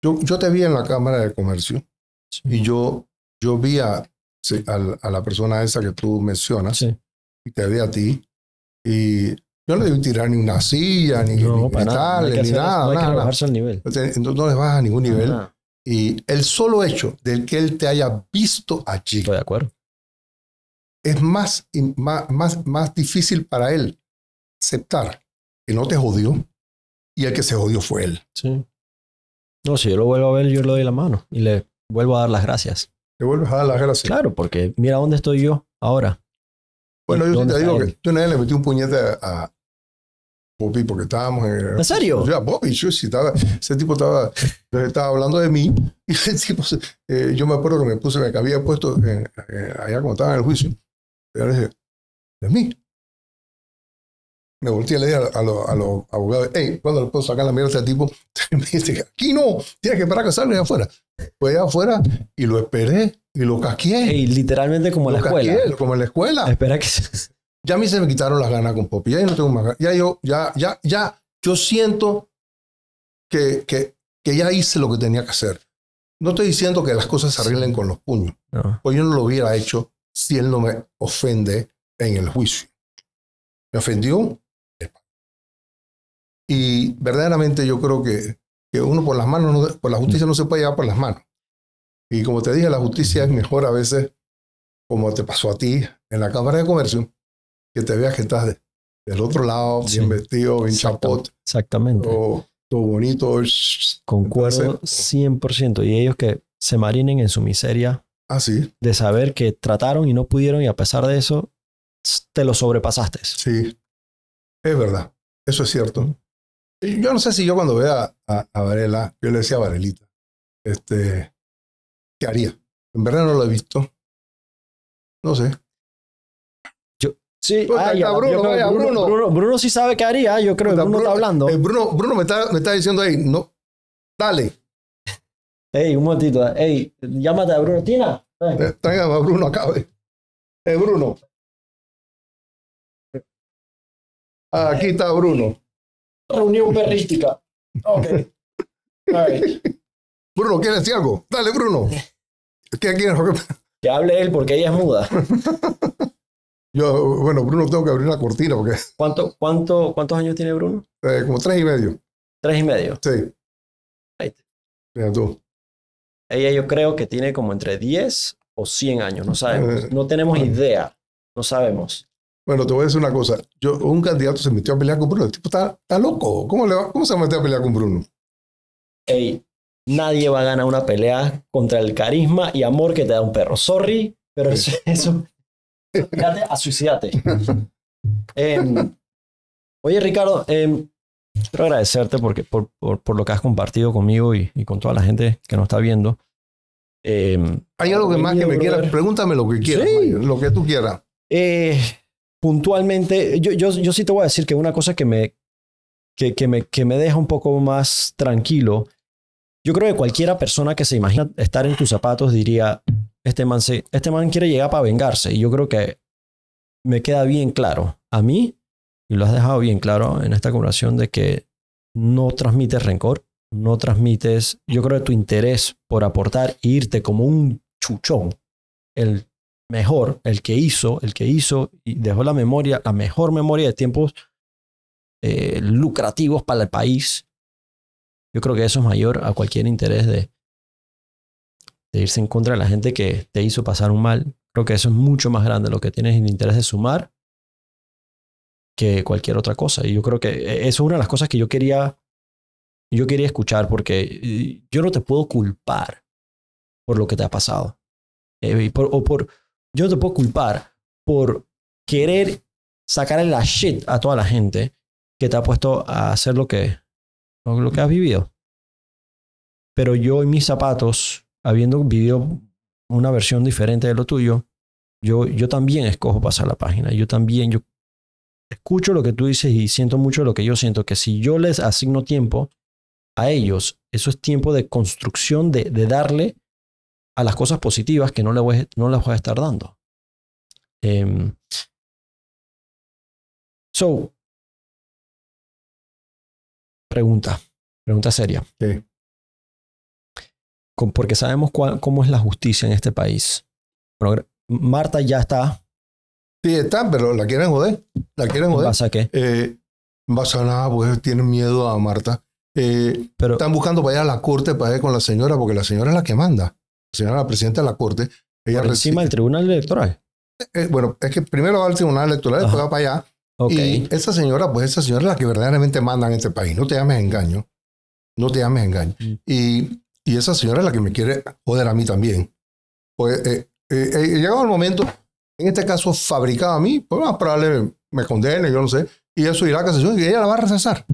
yo, yo te vi en la Cámara de Comercio Sí. y yo, yo vi a, sí, al- a la persona esa que tú mencionas Sí. y te vi a ti y yo no le debí tirar ni una silla, ni, No, ni nada. No ni nada. no hay que nada. rebajarse el nivel. No te- No, no le vas a ningún nivel. Nada. Y el solo hecho de que él te haya visto allí Estoy de acuerdo. Es más, más, más, más difícil para él aceptar que no te jodió y el que se jodió fue él. Sí. No, si yo lo vuelvo a ver, yo le doy la mano y le vuelvo a dar las gracias. Te vuelves a dar las gracias. Claro, porque mira dónde estoy yo ahora. Bueno, yo sí ¿Dónde te digo él? que yo una vez le metí un puñete a, a Bobby porque estábamos en... ¿En serio? O sea, Bobby, yo sí estaba, ese tipo estaba, estaba hablando de mí y el tipo, eh, yo me acuerdo que me puse, me había puesto eh, allá cuando estaba en el juicio. Y le dije, ¿de mí? Me volteé y le dije a, a los, a los abogados, hey, ¿cuándo le puedo sacar la mierda a este tipo? me dice, aquí no, tienes que esperar a que salga allá afuera. Fue allá afuera y lo esperé y lo casqué. Ey, literalmente como en la escuela. casqué, como en la escuela. Espera que... Ya a mí se me quitaron las ganas con Poppy. Ya yo no tengo más ganas. Ya yo, ya, ya, ya, yo siento que, que, que ya hice lo que tenía que hacer. No estoy diciendo que las cosas se arreglen con los puños. No. Pues yo no lo hubiera hecho si él no me ofende en el juicio. Me ofendió. Y verdaderamente yo creo que, que uno por las manos, no- por la justicia no se puede llevar por las manos. Y como te dije, la justicia es mejor a veces, como te pasó a ti en la Cámara de Comercio, que te veas que estás de- del otro lado, Sí. bien vestido, bien Exacto. chapot, Exactamente. todo, todo bonito. Concuerdo Entonces- 100%. Y ellos que se marinen en su miseria Así, de saber que trataron y no pudieron y a pesar de eso, te lo sobrepasaste. sí. Es verdad, eso es cierto. Yo no sé si yo cuando vea a, a Varela, yo le decía a Varelita, este, ¿qué haría? En verdad no lo he visto. No sé. Sí, yo Bruno, que vaya, Bruno. Bruno, Bruno sí sabe qué haría. Yo creo que Bruno está hablando. eh, Bruno, Bruno me, está, me está diciendo ahí, no, dale, Ey, un momentito. Ey, llámate a Bruno. Tina. eh, tráigame a Bruno acá. ve. Eh, Bruno. Ah, Aquí está Bruno. Reunión perrística. Ok. Right. Bruno, ¿quieres decir algo? Dale, Bruno. ¿Qué quieres? Que hable él porque ella es muda. Yo, bueno, Bruno, tengo que abrir la cortina porque ¿Cuánto, cuánto, ¿Cuántos años tiene Bruno? eh, como tres y medio. Tres y medio. Sí. Right. Mira tú. Ella yo creo que tiene como entre 10 o 100 años. No sabemos. Eh. No tenemos idea. No sabemos. Bueno, te voy a decir una cosa. Yo, un candidato se metió a pelear con Bruno. El tipo está, está loco. ¿Cómo, le va- ¿Cómo se va a pelear con Bruno? Ey, nadie va a ganar una pelea contra el carisma y amor que te da un perro. Sorry, pero eso... eso Fíjate, a suicidarte. Em, oye, Ricardo, em, quiero agradecerte porque, por, por, por lo que has compartido conmigo y, y con toda la gente que nos está viendo. Em, Hay algo que más que me quieras. Pregúntame lo que quieras. Sí. Lo que tú quieras. Eh, puntualmente, yo, yo, yo sí te voy a decir que una cosa que me, que, que me, que me deja un poco más tranquilo, yo creo que cualquiera persona que se imagina estar en tus zapatos diría, este man, se, este man quiere llegar para vengarse. Y yo creo que me queda bien claro a mí, y lo has dejado bien claro en esta conversación, de que no transmites rencor, no transmites, yo creo que tu interés por aportar e irte como un chuchón, el mejor, el que hizo, el que hizo y dejó la memoria, la mejor memoria de tiempos eh, lucrativos para el país. Yo creo que eso es mayor a cualquier interés de, de irse en contra de la gente que te hizo pasar un mal. Creo que eso es mucho más grande lo que tienes el interés de sumar que cualquier otra cosa. Y yo creo que eso es una de las cosas que yo quería Yo quería escuchar porque yo no te puedo culpar por lo que te ha pasado. Eh, o por, yo no te puedo culpar por querer sacarle la shit a toda la gente que te ha puesto a hacer lo que, lo que has vivido. Pero yo en mis zapatos, habiendo vivido una versión diferente de lo tuyo, yo, yo también escojo pasar la página. Yo también, yo escucho lo que tú dices y siento mucho lo que yo siento, que si yo les asigno tiempo a ellos, eso es tiempo de construcción, de, de darle a las cosas positivas que no, le voy, no les voy a estar dando. Um, so, pregunta, pregunta seria. Sí. Porque sabemos cuál, cómo es la justicia en este país. Bueno, Marta ya está. Sí, está, pero la quieren joder. La quieren joder. ¿Pasa qué? Eh, pasa nada, pues tienen miedo a Marta. Eh, Pero, están buscando para ir a la corte para ir con la señora, porque la señora es la que manda. La señora es la presidenta de la corte. Ella por encima del tribunal electoral. recibe- eh, bueno, es que primero va al tribunal electoral, después va para allá. Y esa señora, pues esa señora es la que verdaderamente manda en este país. No te llames engaño. No te llames engaño. Mm. Y, y esa señora es la que me quiere joder a mí también. Pues eh, eh, eh, llegado el momento, en este caso fabricado a mí, pues más probable me condene, yo no sé, y eso irá a casación y ella la va a rechazar.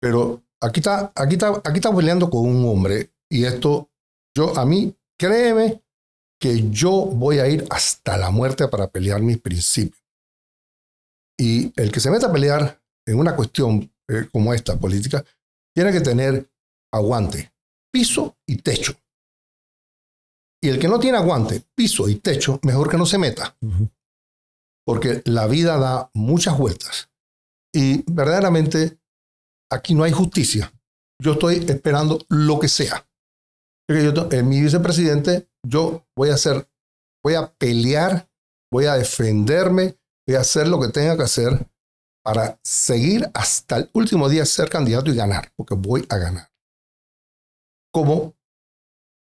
Pero aquí está, aquí está, aquí está peleando con un hombre y esto, yo a mí, créeme que yo voy a ir hasta la muerte para pelear mis principios. Y el que se meta a pelear en una cuestión eh, como esta política, tiene que tener aguante, piso y techo. Y el que no tiene aguante, piso y techo, mejor que no se meta, porque la vida da muchas vueltas. Y verdaderamente aquí no hay justicia. Yo estoy esperando lo que sea. Yo en mi vicepresidente, yo voy a hacer, voy a pelear, voy a defenderme, voy a hacer lo que tenga que hacer para seguir hasta el último día ser candidato y ganar, porque voy a ganar. Como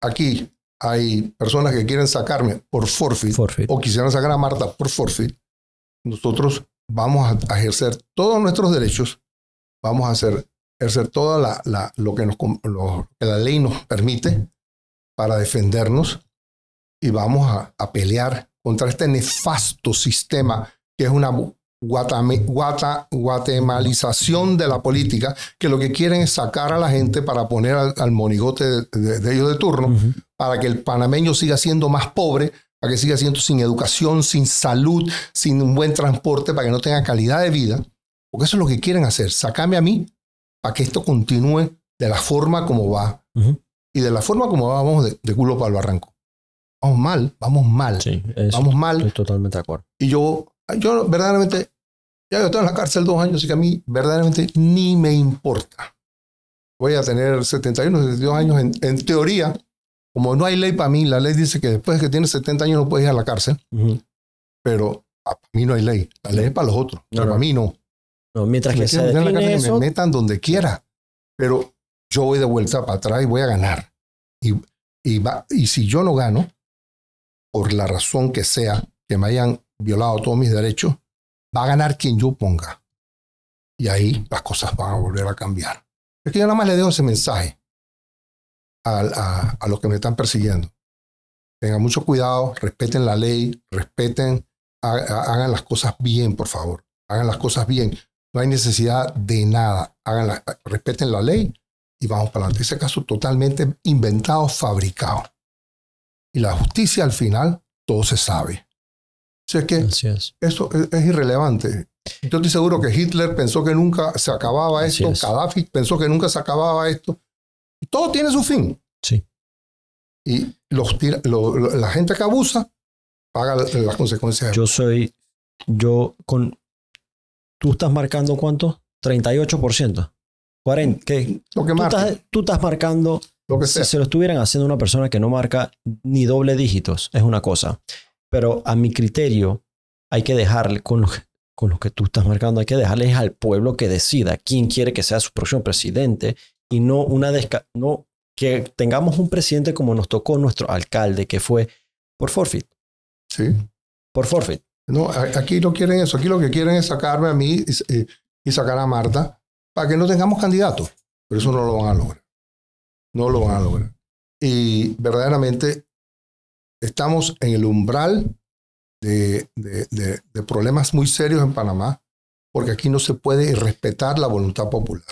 aquí hay personas que quieren sacarme por forfeit Forfeit. o quisieran sacar a Marta por forfeit, nosotros vamos a ejercer todos nuestros derechos, vamos a hacer, ejercer toda la, la- lo, que nos, com- lo que la ley nos permite para defendernos y vamos a, a pelear contra este nefasto sistema que es una guatame- guata- guatemalización de la política, que lo que quieren es sacar a la gente para poner al, al monigote de- de- de ellos de turno para que el panameño siga siendo más pobre, para que siga siendo sin educación, sin salud, sin un buen transporte, para que no tenga calidad de vida. Porque eso es lo que quieren hacer, sacarme a mí para que esto continúe de la forma como va. Y de la forma como va, vamos de, de culo para el barranco. Vamos mal, vamos mal, Sí, eso vamos mal. estoy totalmente de acuerdo. Y yo, yo verdaderamente, ya yo estoy en la cárcel dos años, así que a mí verdaderamente ni me importa. Voy a tener 71, 72 años en, en teoría. Como no hay ley para mí, la ley dice que después de que tienes 70 años no puedes ir a la cárcel, pero para mí no hay ley. La ley es para los otros, pero para mí no. No, mientras que me se la que me metan donde quiera. Pero yo voy de vuelta para atrás y voy a ganar. Y, y, va, y si yo no gano, por la razón que sea, que me hayan violado todos mis derechos, va a ganar quien yo ponga. Y ahí las cosas van a volver a cambiar. Es que yo nada más le dejo ese mensaje a, a, a los que me están persiguiendo. Tengan mucho cuidado, respeten la ley, respeten, ha- ha- hagan las cosas bien, por favor. Hagan las cosas bien. No hay necesidad de nada. Hagan la- respeten la ley y vamos para adelante. Ese caso totalmente inventado, fabricado. Y la justicia al final, todo se sabe. O sea que es. eso es, es irrelevante. Yo estoy seguro que Hitler pensó que nunca se acababa Así esto, es. Gaddafi pensó que nunca se acababa esto. Todo tiene su fin. Sí. Y los, lo- la gente que abusa paga la- las consecuencias. Yo soy, yo con, tú estás marcando cuánto? 38%. 40, ¿qué? lo que Tú marca, estás, tú estás marcando, lo que si sea. se lo estuvieran haciendo una persona que no marca ni doble dígitos, es una cosa. Pero a mi criterio, hay que dejarle, con lo, que- con lo que tú estás marcando, hay que dejarle al pueblo que decida quién quiere que sea su próximo presidente y no una desca no que tengamos un presidente como nos tocó nuestro alcalde, que fue por forfeit, Sí. por forfeit. No, aquí no quieren eso. Aquí lo que quieren es sacarme a mí y, y- y sacar a Marta para que no tengamos candidatos. pero eso no lo van a lograr. No lo van a lograr. Y verdaderamente estamos en el umbral de, de problemas muy serios en Panamá, porque aquí no se puede respetar la voluntad popular.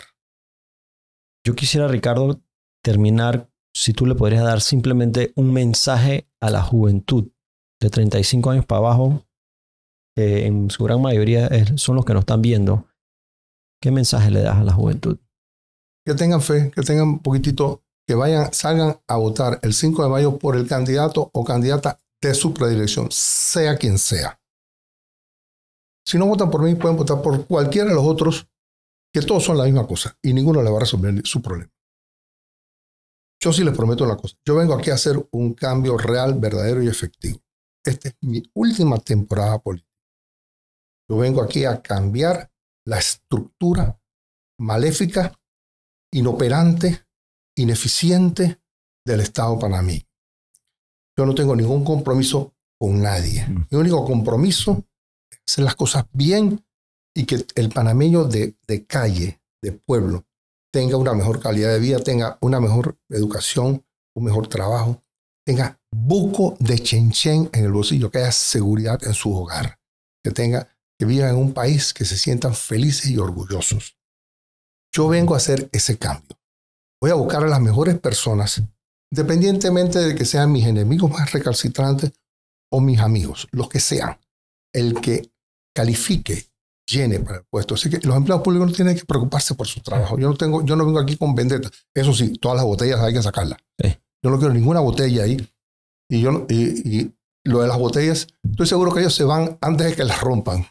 Yo quisiera, Ricardo, terminar si tú le podrías dar simplemente un mensaje a la juventud de 35 años para abajo, que en su gran mayoría son los que nos están viendo, ¿qué mensaje le das a la juventud? Que tengan fe, que tengan un poquitito, que vayan, salgan a votar el 5 de mayo por el candidato o candidata de su predilección, sea quien sea. Si no votan por mí, pueden votar por cualquiera de los otros, que todos son la misma cosa y ninguno le va a resolver su problema. Yo sí les prometo una cosa. Yo vengo aquí a hacer un cambio real, verdadero y efectivo. Esta es mi última temporada política. Yo vengo aquí a cambiar la estructura maléfica, inoperante, ineficiente del Estado panameño. Yo no tengo ningún compromiso con nadie. Mm. Mi único compromiso es hacer las cosas bien y que el panameño de, de calle, de pueblo, tenga una mejor calidad de vida, tenga una mejor educación, un mejor trabajo, tenga buco de chenchen en el bolsillo, que haya seguridad en su hogar, que tenga que vivan en un país que se sientan felices y orgullosos. Yo vengo a hacer ese cambio. Voy a buscar a las mejores personas, independientemente de que sean mis enemigos más recalcitrantes o mis amigos, los que sean. El que califique llene para el puesto. Así que los empleados públicos no tienen que preocuparse por su trabajo. Yo no, tengo, yo no vengo aquí con vendetta. Eso sí, todas las botellas hay que sacarlas. Yo no quiero ninguna botella ahí. Y, yo, y, y, lo de las botellas, estoy seguro que ellos se van antes de que las rompan.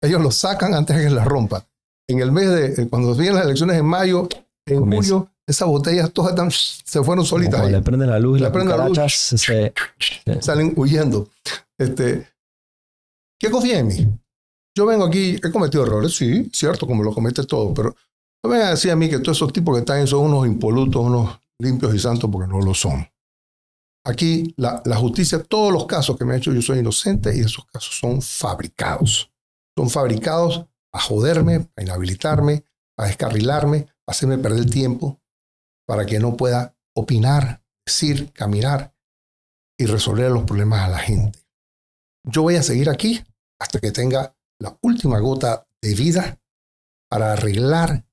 Ellos lo sacan antes de que las rompan. En el mes de, eh, cuando vienen las elecciones en mayo, en julio, esas botellas todas están, se fueron solitas. le prenden la luz y las cucarachas se, salen huyendo. Este, ¿Qué confía en mí? Yo vengo aquí, he cometido errores, sí, cierto, como lo comete todo, pero no me a decir a mí que todos esos tipos que están ahí son unos impolutos, unos limpios y santos, porque no lo son. Aquí la, la justicia, todos los casos que me ha hecho, yo soy inocente y esos casos son fabricados. Son fabricados a joderme, a inhabilitarme, a descarrilarme, a hacerme perder tiempo para que no pueda opinar, decir, caminar y resolver los problemas a la gente. Yo voy a seguir aquí hasta que tenga la última gota de vida para arreglar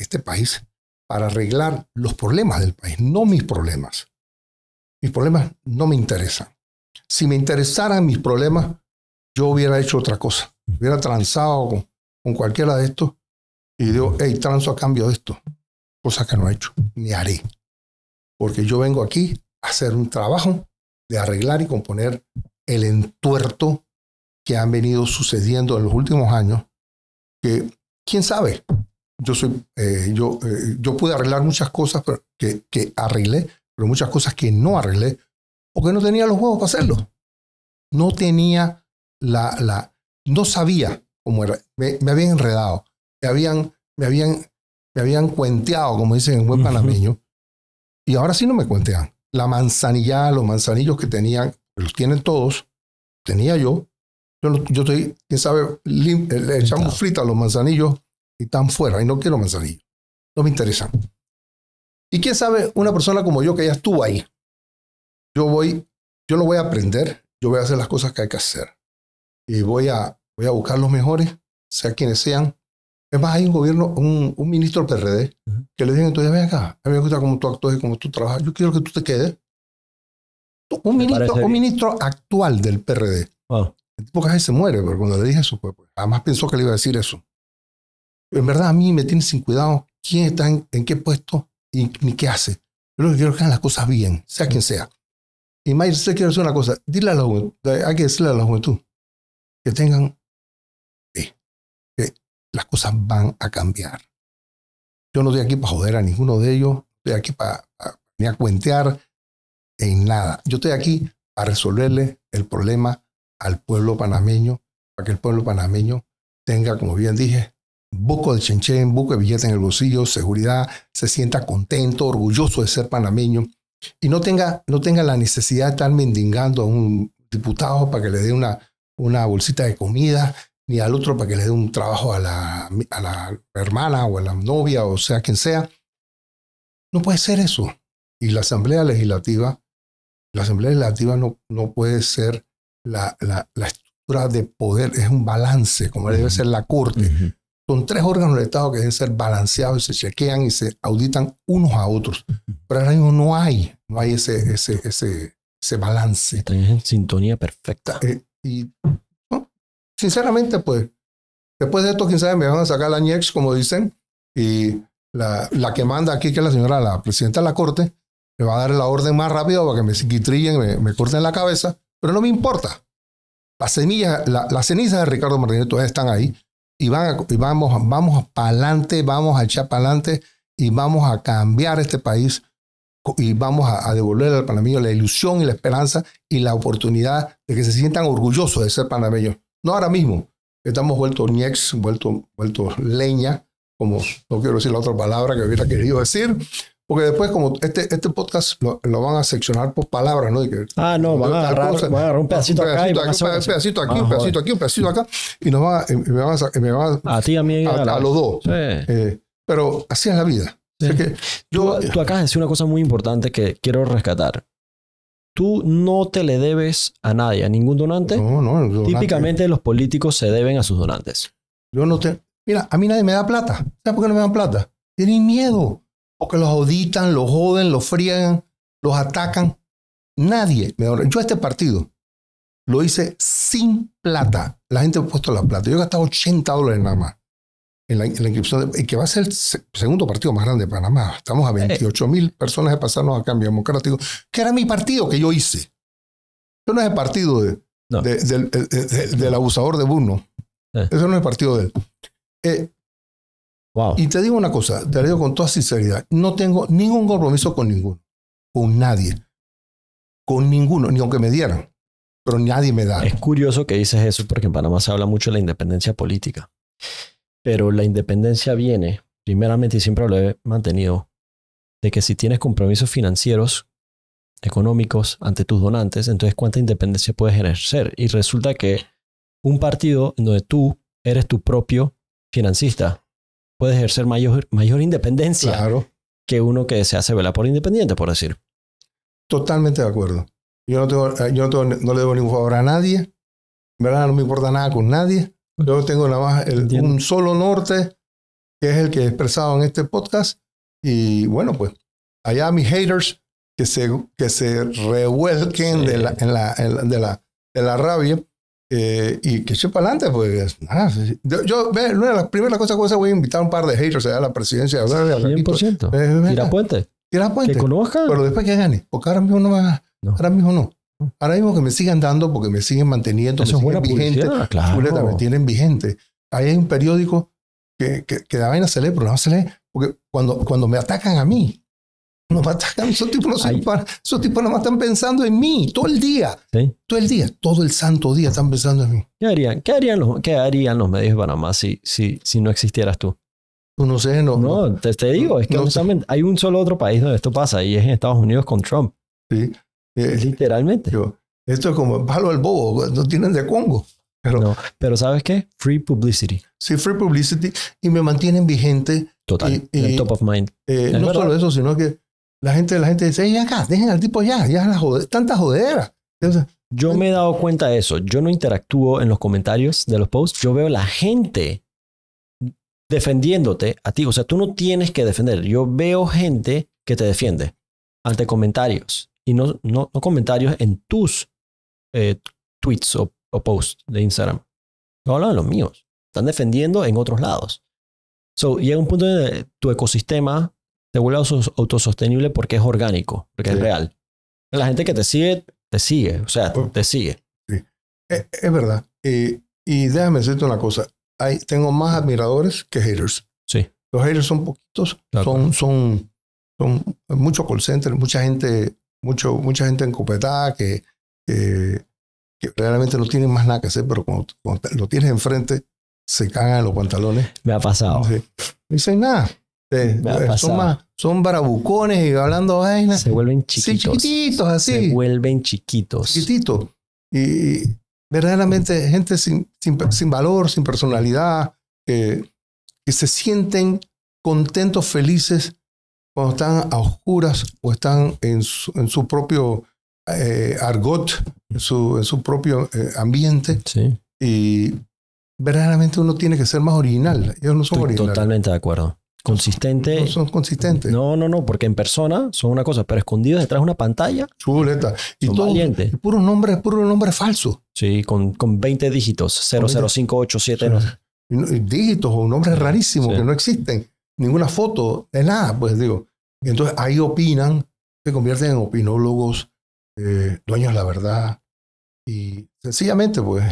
este país, para arreglar los problemas del país, no mis problemas. Mis problemas no me interesan. Si me interesaran mis problemas, yo hubiera hecho otra cosa. Hubiera transado con, con cualquiera de estos y digo, hey, transo a cambio de esto. Cosa que no he hecho, ni haré. Porque yo vengo aquí a hacer un trabajo de arreglar y componer el entuerto que han venido sucediendo en los últimos años, que quién sabe, yo, soy, eh, yo, eh, yo pude arreglar muchas cosas que, que arreglé, pero muchas cosas que no arreglé, porque no tenía los huevos para hacerlo. No tenía la, la no sabía cómo era, me, habían enredado, me habían, me habían, me habían cuenteado, como dicen en buen panameño, y ahora sí no me cuentean. La manzanilla, los manzanillos que tenían, los tienen todos, tenía yo, yo, yo estoy, quién sabe, le echamos frita a los manzanillos y están fuera. Y no quiero manzanillos. No me interesan. Y quién sabe, una persona como yo que ya estuvo ahí. Yo voy, yo lo voy a aprender. Yo voy a hacer las cosas que hay que hacer. Y voy a, voy a buscar los mejores, sea quienes sean. Es más, hay un gobierno, un, un ministro del PRD, que le dicen, entonces ven acá, a mí me gusta cómo tú actúas y cómo tú trabajas. Yo quiero que tú te quedes. Un ministro, un ministro actual del PRD. El tipo casi se muere, pero cuando le dije eso, pues, pues, además pensó que le iba a decir eso. en verdad a mí me tiene sin cuidado quién está en, qué puesto y ni qué hace. Yo lo que quiero es que hagan las cosas bien, sea quien sea. Y Mayer, usted quiere decir una cosa, dile a la hay que decirle a la juventud tengan que las cosas van a cambiar. Yo no estoy aquí para joder a ninguno de ellos, estoy aquí para, ni a cuentear en nada. Yo estoy aquí para resolverle el problema al pueblo panameño, para que el pueblo panameño tenga, como bien dije, buco de chenchen, buco de billete en el bolsillo, seguridad, se sienta contento, orgulloso de ser panameño y no tenga, no tenga la necesidad de estar mendigando a un diputado para que le dé una, una bolsita de comida ni al otro para que le dé un trabajo a la, a la hermana o a la novia o sea quien sea. No puede ser eso. Y la Asamblea Legislativa, la Asamblea Legislativa no, no puede ser la, la, la estructura de poder, es un balance, como debe ser la Corte. Ujú. Son tres órganos del Estado que deben ser balanceados y se chequean y se auditan unos a otros. Pero ahora mismo no hay, no hay ese, ese, ese, ese balance. Están en sintonía perfecta. Eh, y sinceramente, pues, después de esto, quién sabe, me van a sacar la ñex, como dicen, y la, la que manda aquí, que es la señora, la presidenta de la Corte, me va a dar la orden más rápido para que me psiquitrillen, me, me corten la cabeza, pero no me importa. Las semillas, la, las cenizas de Ricardo Martínez todavía están ahí y, van y vamos, vamos para adelante, vamos a echar para adelante y vamos a cambiar este país y vamos a, a devolver al panameño la ilusión y la esperanza y la oportunidad de que se sientan orgullosos de ser panameños. No ahora mismo, estamos vueltos ñex, vueltos vuelto leña, como no quiero decir la otra palabra que hubiera querido decir, porque después como este, este podcast lo, lo van a seccionar por palabras, ¿no? Que- Ah, no, van a agarrar, van a agarrar un pedacito un acá y pedacito van a aquí, un pedacito aquí, Ah, un pedacito joder. aquí, un pedacito acá, y nos van a, y me van a, y me van a- A ti, a mí, a- a los dos. Sí. eh, pero así es la vida. Que yo, Tú, tú acabas de decir una cosa muy importante que quiero rescatar. Tú no te le debes a nadie, a ningún donante. no, no, yo- Típicamente los políticos se deben a sus donantes. Yo no te. Mira, a mí nadie me da plata. ¿Sabes por qué no me dan plata? Tienen miedo. Porque los auditan, los joden, los friegan, los atacan. Nadie me da. Yo este partido lo hice sin plata. La gente ha puesto la plata. Yo he gastado 80 dólares nada más en la, en la inscripción, de- y que va a ser el se- segundo partido más grande de Panamá. Estamos a 28 mil personas de pasarnos a cambio democrático, que era mi partido que yo hice. Eso no es el partido de, No. del, de- de- del abusador de Bruno. Eh. Eso no es el partido de él. Eh, Wow. y te digo una cosa, te lo digo con toda sinceridad, no tengo ningún compromiso con ninguno, con nadie, con ninguno, ni aunque me dieran, pero nadie me da. Es curioso que dices eso porque en Panamá se habla mucho de la independencia política. Pero la independencia viene, primeramente, y siempre lo he mantenido, de que si tienes compromisos financieros, económicos ante tus donantes, entonces cuánta independencia puedes ejercer. Y resulta que un partido en donde tú eres tu propio financista, puedes ejercer mayor, mayor independencia Claro, que uno que se hace velar por independiente, por decir. totalmente de acuerdo. Yo no, tengo, eh, yo no, tengo- no le debo ningún favor a nadie, verdad no me importa nada con nadie. Yo tengo nada más el- un solo norte, que es el que he expresado en este podcast. Y bueno, pues allá mis haters que se, que se revuelquen Sí. de, la, en la, en la- de, la, de la rabia eh, y que eche para adelante. Pues sí. yo, yo ve, una de las primeras cosas que voy a invitar a un par de haters allá a la presidencia. de hablar de Alvarito. 100%. Eh, Tira puente. tira Que puente. conozcan. Pero después que gane, porque ahora mismo no va, No. ahora mismo no. Ahora mismo que me sigan dando porque me siguen manteniendo, Eso es me siguen vigente, claro. me tienen vigente. Ahí hay un periódico que, que, que la vaina se lee, pero no se lee, porque cuando, cuando me atacan a mí, no me atacan, esos tipos no se paran, esos tipos nada más están pensando en mí, todo el día, Sí. todo el día, todo el santo día están pensando en mí. ¿Qué harían, qué harían, los, qué harían los medios de Panamá si, si, si no existieras tú? Pues no sé, no, no, No, te, te digo, es que No honestamente hay un solo otro país donde esto pasa y es en Estados Unidos con Trump. sí. Eh, Literalmente. yo, esto es como el palo del bobo, no tienen de Congo. Pero No, pero ¿sabes qué? Free publicity. sí, free publicity y me mantienen vigente Total. Y- en el y- top of mind. Eh, no verdad. solo eso, sino que la gente, la gente dice, "Ey, acá, dejen al tipo ya, ya la jode, tanta jodera. Entonces, Yo me he dado cuenta de eso. Yo no interactúo en los comentarios de los posts. Yo veo la gente defendiéndote a ti. O sea, tú no tienes que defender. Yo veo gente que te defiende ante comentarios. Y no, no, no comentarios en tus eh, tweets o, o posts de Instagram. No hablan de los míos. Están defendiendo en otros lados. So, llega un punto que tu ecosistema te vuelve autos- autosostenible porque es orgánico, porque es Sí. real. La gente que te sigue, te sigue. O sea, Pues- te sigue. es, es verdad. Eh, y déjame decirte una cosa, hay, tengo más admiradores que haters. Sí. Los haters son poquitos, son, son, son mucho call center, mucha gente, mucho, mucha gente encopetada que, que, que realmente no tienen más nada que hacer, pero cuando, lo tienes enfrente, se cagan en los pantalones. Me ha pasado. Sí. No dicen nada. Eh, pasado. son, más, son barabucones y hablando vainas. Se vuelven Sí, chiquitos. chiquititos, Se así. vuelven chiquitos. Chiquititos. Y, verdaderamente gente sin, sin, sin valor, sin personalidad, que se sienten contentos, felices cuando están a oscuras o están en su, en su propio eh, argot, en su, en su propio eh, ambiente. Sí. Y verdaderamente uno tiene que ser más original. Ellos no son Estoy originales. totalmente de acuerdo. Consistente. No son consistentes. No, no, no, porque en persona son una cosa, pero escondidos detrás de una pantalla, Chuleta. Y son todo, valientes. y puros nombres, puros nombres falsos. Sí, con, con 20 dígitos, 00587. no dígitos o nombres rarísimos Sí. que no existen. Ninguna foto de nada, pues digo. Y entonces ahí opinan, se convierten en opinólogos, eh, dueños de la verdad. Y sencillamente, pues,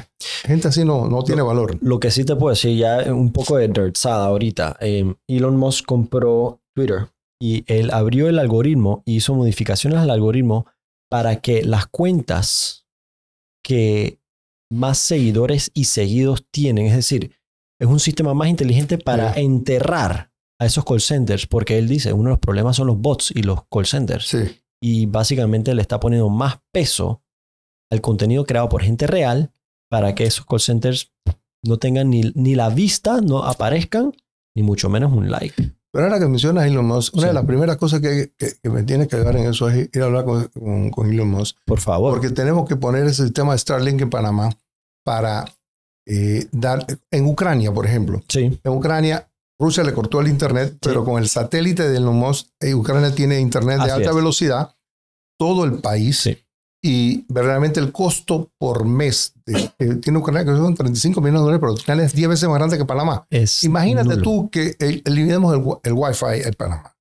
gente así no, no tiene valor. Lo que sí te puedo decir, ya un poco de dirtzada ahorita. eh, Elon Musk compró Twitter y él abrió el algoritmo y hizo modificaciones al algoritmo para que las cuentas que más seguidores y seguidos tienen, es decir, es un sistema más inteligente para Sí. enterrar a esos call centers, porque él dice, uno de los problemas son los bots y los call centers. Sí. y básicamente le está poniendo más peso al contenido creado por gente real para que esos call centers no tengan ni, ni la vista, no aparezcan, ni mucho menos un like. Pero ahora que mencionas Elon Musk, una Sí. de las primeras cosas que, que- que me tiene que ayudar en eso es ir a hablar con, con- con Elon Musk. Por favor. Porque tenemos que poner ese sistema de Starlink en Panamá para eh, dar. En Ucrania, por ejemplo. sí, En Ucrania, Rusia le cortó el internet, pero con el satélite de Elon Musk, eh, Ucrania tiene internet de Así alta es. velocidad, todo el país. Sí. Y verdaderamente el costo por mes de- que tiene Ucrania, que son 35 millones de dólares, pero Ucrania es 10 veces más grande que Panamá. es. Imagínate nulo. tú que el- eliminemos el, el Wi-Fi en Panamá.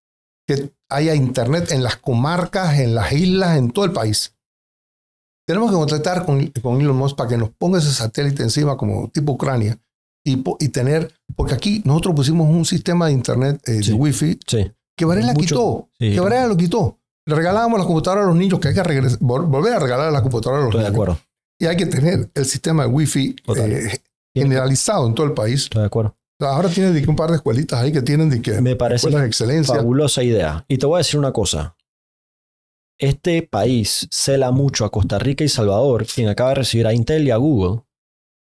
Que haya internet en las comarcas, en las islas, en todo el país. Tenemos que contactar con, con Elon Musk para que nos ponga ese satélite encima como tipo Ucrania y, y tener, porque aquí nosotros pusimos un sistema de internet eh, Sí. de Wi-Fi Sí, que Varela Mucho- quitó. sí. Que Varela lo quitó. Le regalábamos las computadoras a los niños, que hay que regres- vol- volver a regalar las computadoras a los estoy de niños. acuerdo. Y hay que tener el sistema de Wi-Fi eh, generalizado en todo el país. Estoy de acuerdo. Ahora tiene de que un par de escuelitas ahí que tienen de que Me parece escuelas de excelencia. fabulosa idea. Y te voy a decir una cosa. Este país cela mucho a Costa Rica y Salvador, quien acaba de recibir a Intel y a Google.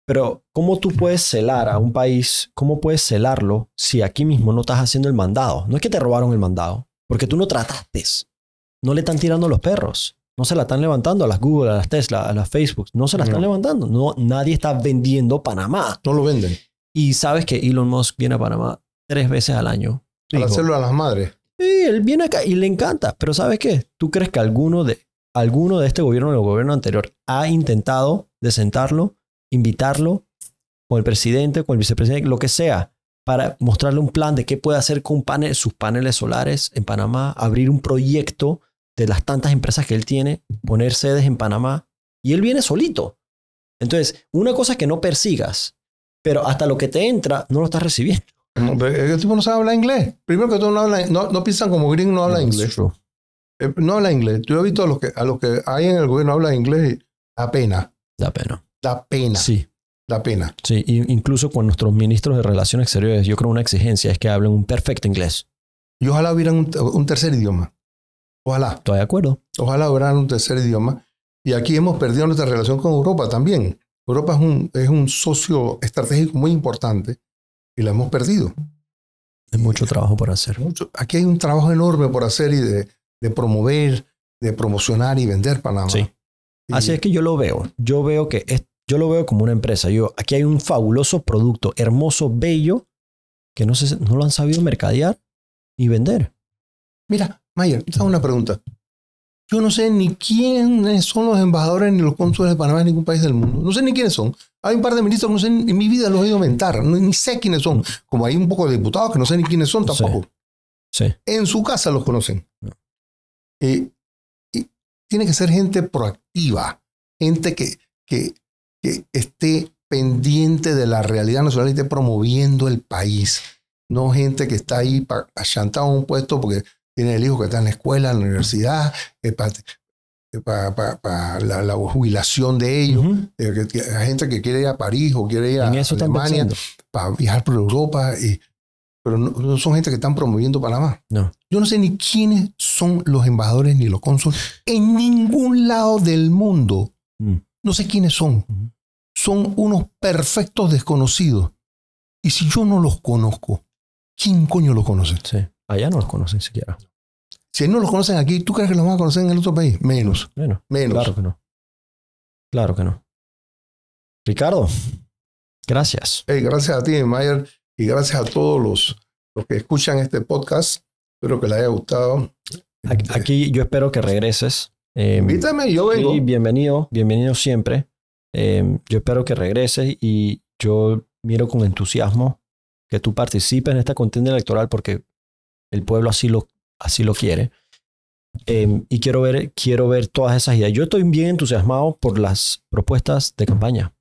Pero, ¿cómo tú puedes celar a un país? ¿Cómo puedes celarlo si aquí mismo no estás haciendo el mandado? No es que te robaron el mandado, porque tú no trataste. No le están tirando los perros. No se la están levantando a las Google, a las Tesla, a las Facebook. No se la están No. levantando. No, nadie está vendiendo Panamá. No lo venden. Y sabes que Elon Musk viene a Panamá tres veces al año. Para hacerlo a las madres. Sí, él viene acá y le encanta. Pero ¿sabes qué? ¿Tú crees que alguno de, alguno de este gobierno o del gobierno anterior ha intentado de sentarlo, invitarlo con el presidente, con el vicepresidente, lo que sea, para mostrarle un plan de qué puede hacer con panel- sus paneles solares en Panamá, abrir un proyecto de las tantas empresas que él tiene, poner sedes en Panamá? Y él viene solito. Entonces, una cosa es que no persigas, pero hasta lo que te entra no lo estás recibiendo. No, El tipo no sabe hablar inglés. Primero que todo, no, habla, no, no piensan como gringo, no habla No, inglés. Eh, No habla inglés. Yo he visto a los que, a los que hay en el gobierno habla inglés y da pena. Da pena. Da pena. Sí. Da pena. Sí, y incluso con nuestros ministros de Relaciones Exteriores, yo creo una exigencia es que hablen un perfecto inglés. Y ojalá hubieran un, un tercer idioma. Ojalá. ¿Estoy de acuerdo? Ojalá hubieran un tercer idioma. Y aquí hemos perdido nuestra relación con Europa también. Europa es un, es un socio estratégico muy importante y la hemos perdido. Hay mucho trabajo por hacer. Mucho- aquí hay un trabajo enorme por hacer y de, de promover, de promocionar y vender Panamá. Sí. Y- Así es que yo lo veo. Yo veo que es, yo lo veo como una empresa. Yo, aquí hay un fabuloso producto, hermoso, bello, que no, se, no lo han sabido mercadear ni vender. Mira, Mayer, te hago una pregunta. Yo no sé ni quiénes son los embajadores ni los cónsules de Panamá en ningún país del mundo. No sé ni quiénes son. Hay un par de ministros que no sé, en mi vida los he oído mentar. No- ni sé quiénes son. Como hay un poco de diputados que no sé ni quiénes son tampoco. Sí. En su casa los conocen. No. Eh, y tiene que ser gente proactiva. Gente que, que, que esté pendiente de la realidad nacional y esté promoviendo el país. No gente que está ahí para achantado en un puesto porque tiene el hijo que está en la escuela, en la universidad, para la, la jubilación de ellos. Ujú. Eh, que- que hay gente que quiere ir a París o quiere ir a Alemania para viajar por Europa, y, pero no, no son gente que están promoviendo Panamá. No. Yo no sé ni quiénes son los embajadores ni los cónsules en ningún lado del mundo. Mm. No sé quiénes son. Son unos perfectos desconocidos. Y si yo no los conozco, ¿quién coño los conoce? Sí. Allá no los conocen siquiera. Si no los conocen aquí, ¿tú crees que los van a conocer en el otro país? Menos, Bueno, menos. claro que no. Claro que no. Ricardo, gracias. Hey, gracias a ti, Mayer, y gracias a todos los, los que escuchan este podcast. Espero que les haya gustado. Aquí yo espero que regreses. Eh, Invítame, yo vengo. sí, bienvenido, bienvenido siempre. Eh, yo espero que regreses y yo miro con entusiasmo que tú participes en esta contienda electoral porque el pueblo así lo, así lo quiere. Eh, y quiero ver, quiero ver todas esas ideas. Yo estoy bien entusiasmado por las propuestas de campaña.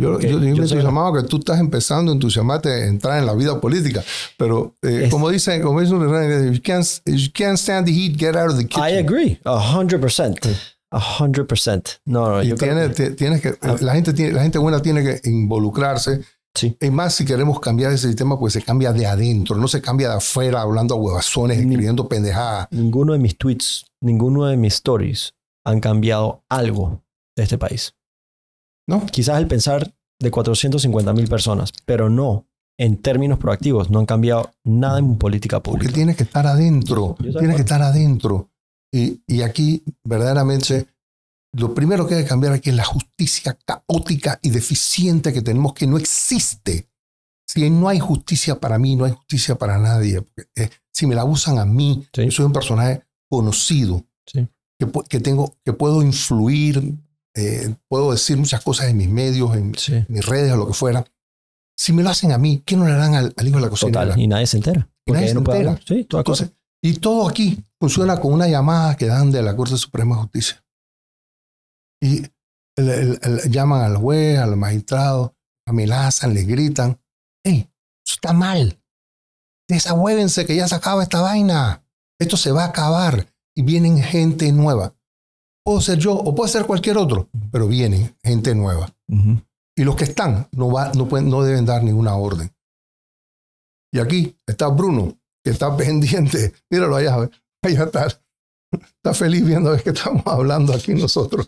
Yo, yo, yo yo me soy- entusiasmado que tú estás empezando a entusiasmarte a entrar en la vida política. Pero eh, Es- como dice, como dice un refrán, you can't, you can't stand the heat, get out of the kitchen. I agree, a hundred percent, a hundred percent. No, no, Y yo creo que- tienes que, Ah. la, gente tiene, la gente buena tiene que involucrarse. Sí. Y más si queremos cambiar ese sistema, pues se cambia de adentro, no se cambia de afuera hablando a huevazones, Ni- escribiendo pendejadas. ninguno de mis tweets, ninguno de mis stories han cambiado algo de este país. ¿No? Quizás el pensar de 450 mil personas, pero no en términos proactivos, no han cambiado nada en política Porque pública. tienes que estar adentro, tienes que estar adentro. Y, y aquí, verdaderamente, lo primero que hay que cambiar aquí es la justicia caótica y deficiente que tenemos, que no existe. Si no hay justicia para mí, no hay justicia para nadie. Porque, eh, si me la usan a mí, Sí. yo soy un personaje conocido, Sí. que, que, tengo, que puedo influir, eh, puedo decir muchas cosas en mis medios, en Sí, mis redes o lo que fuera. Si me lo hacen a mí, ¿qué no le harán al, al hijo de la cocina? total. Y nadie se entera. Porque nadie se no entera. Sí, toda cosa. Y todo aquí funciona con una llamada que dan de la Corte Suprema de Justicia. Y el- el- el- llaman al juez, al magistrado, amenazan, le gritan. ¡Ey! Eso está mal. Desahuévense que ya se acaba esta vaina. Esto se va a acabar. Y vienen gente nueva. Puedo ser yo o puede ser cualquier otro, pero vienen gente nueva. Y los que están no, va, no, pueden, no deben dar ninguna orden. Y aquí está Bruno, que está pendiente. Míralo allá, allá está. Está feliz viendo que estamos hablando aquí nosotros.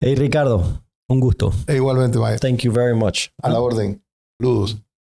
Hey Ricardo, un gusto. E igualmente, Maya. Thank you very much. A la orden. Saludos.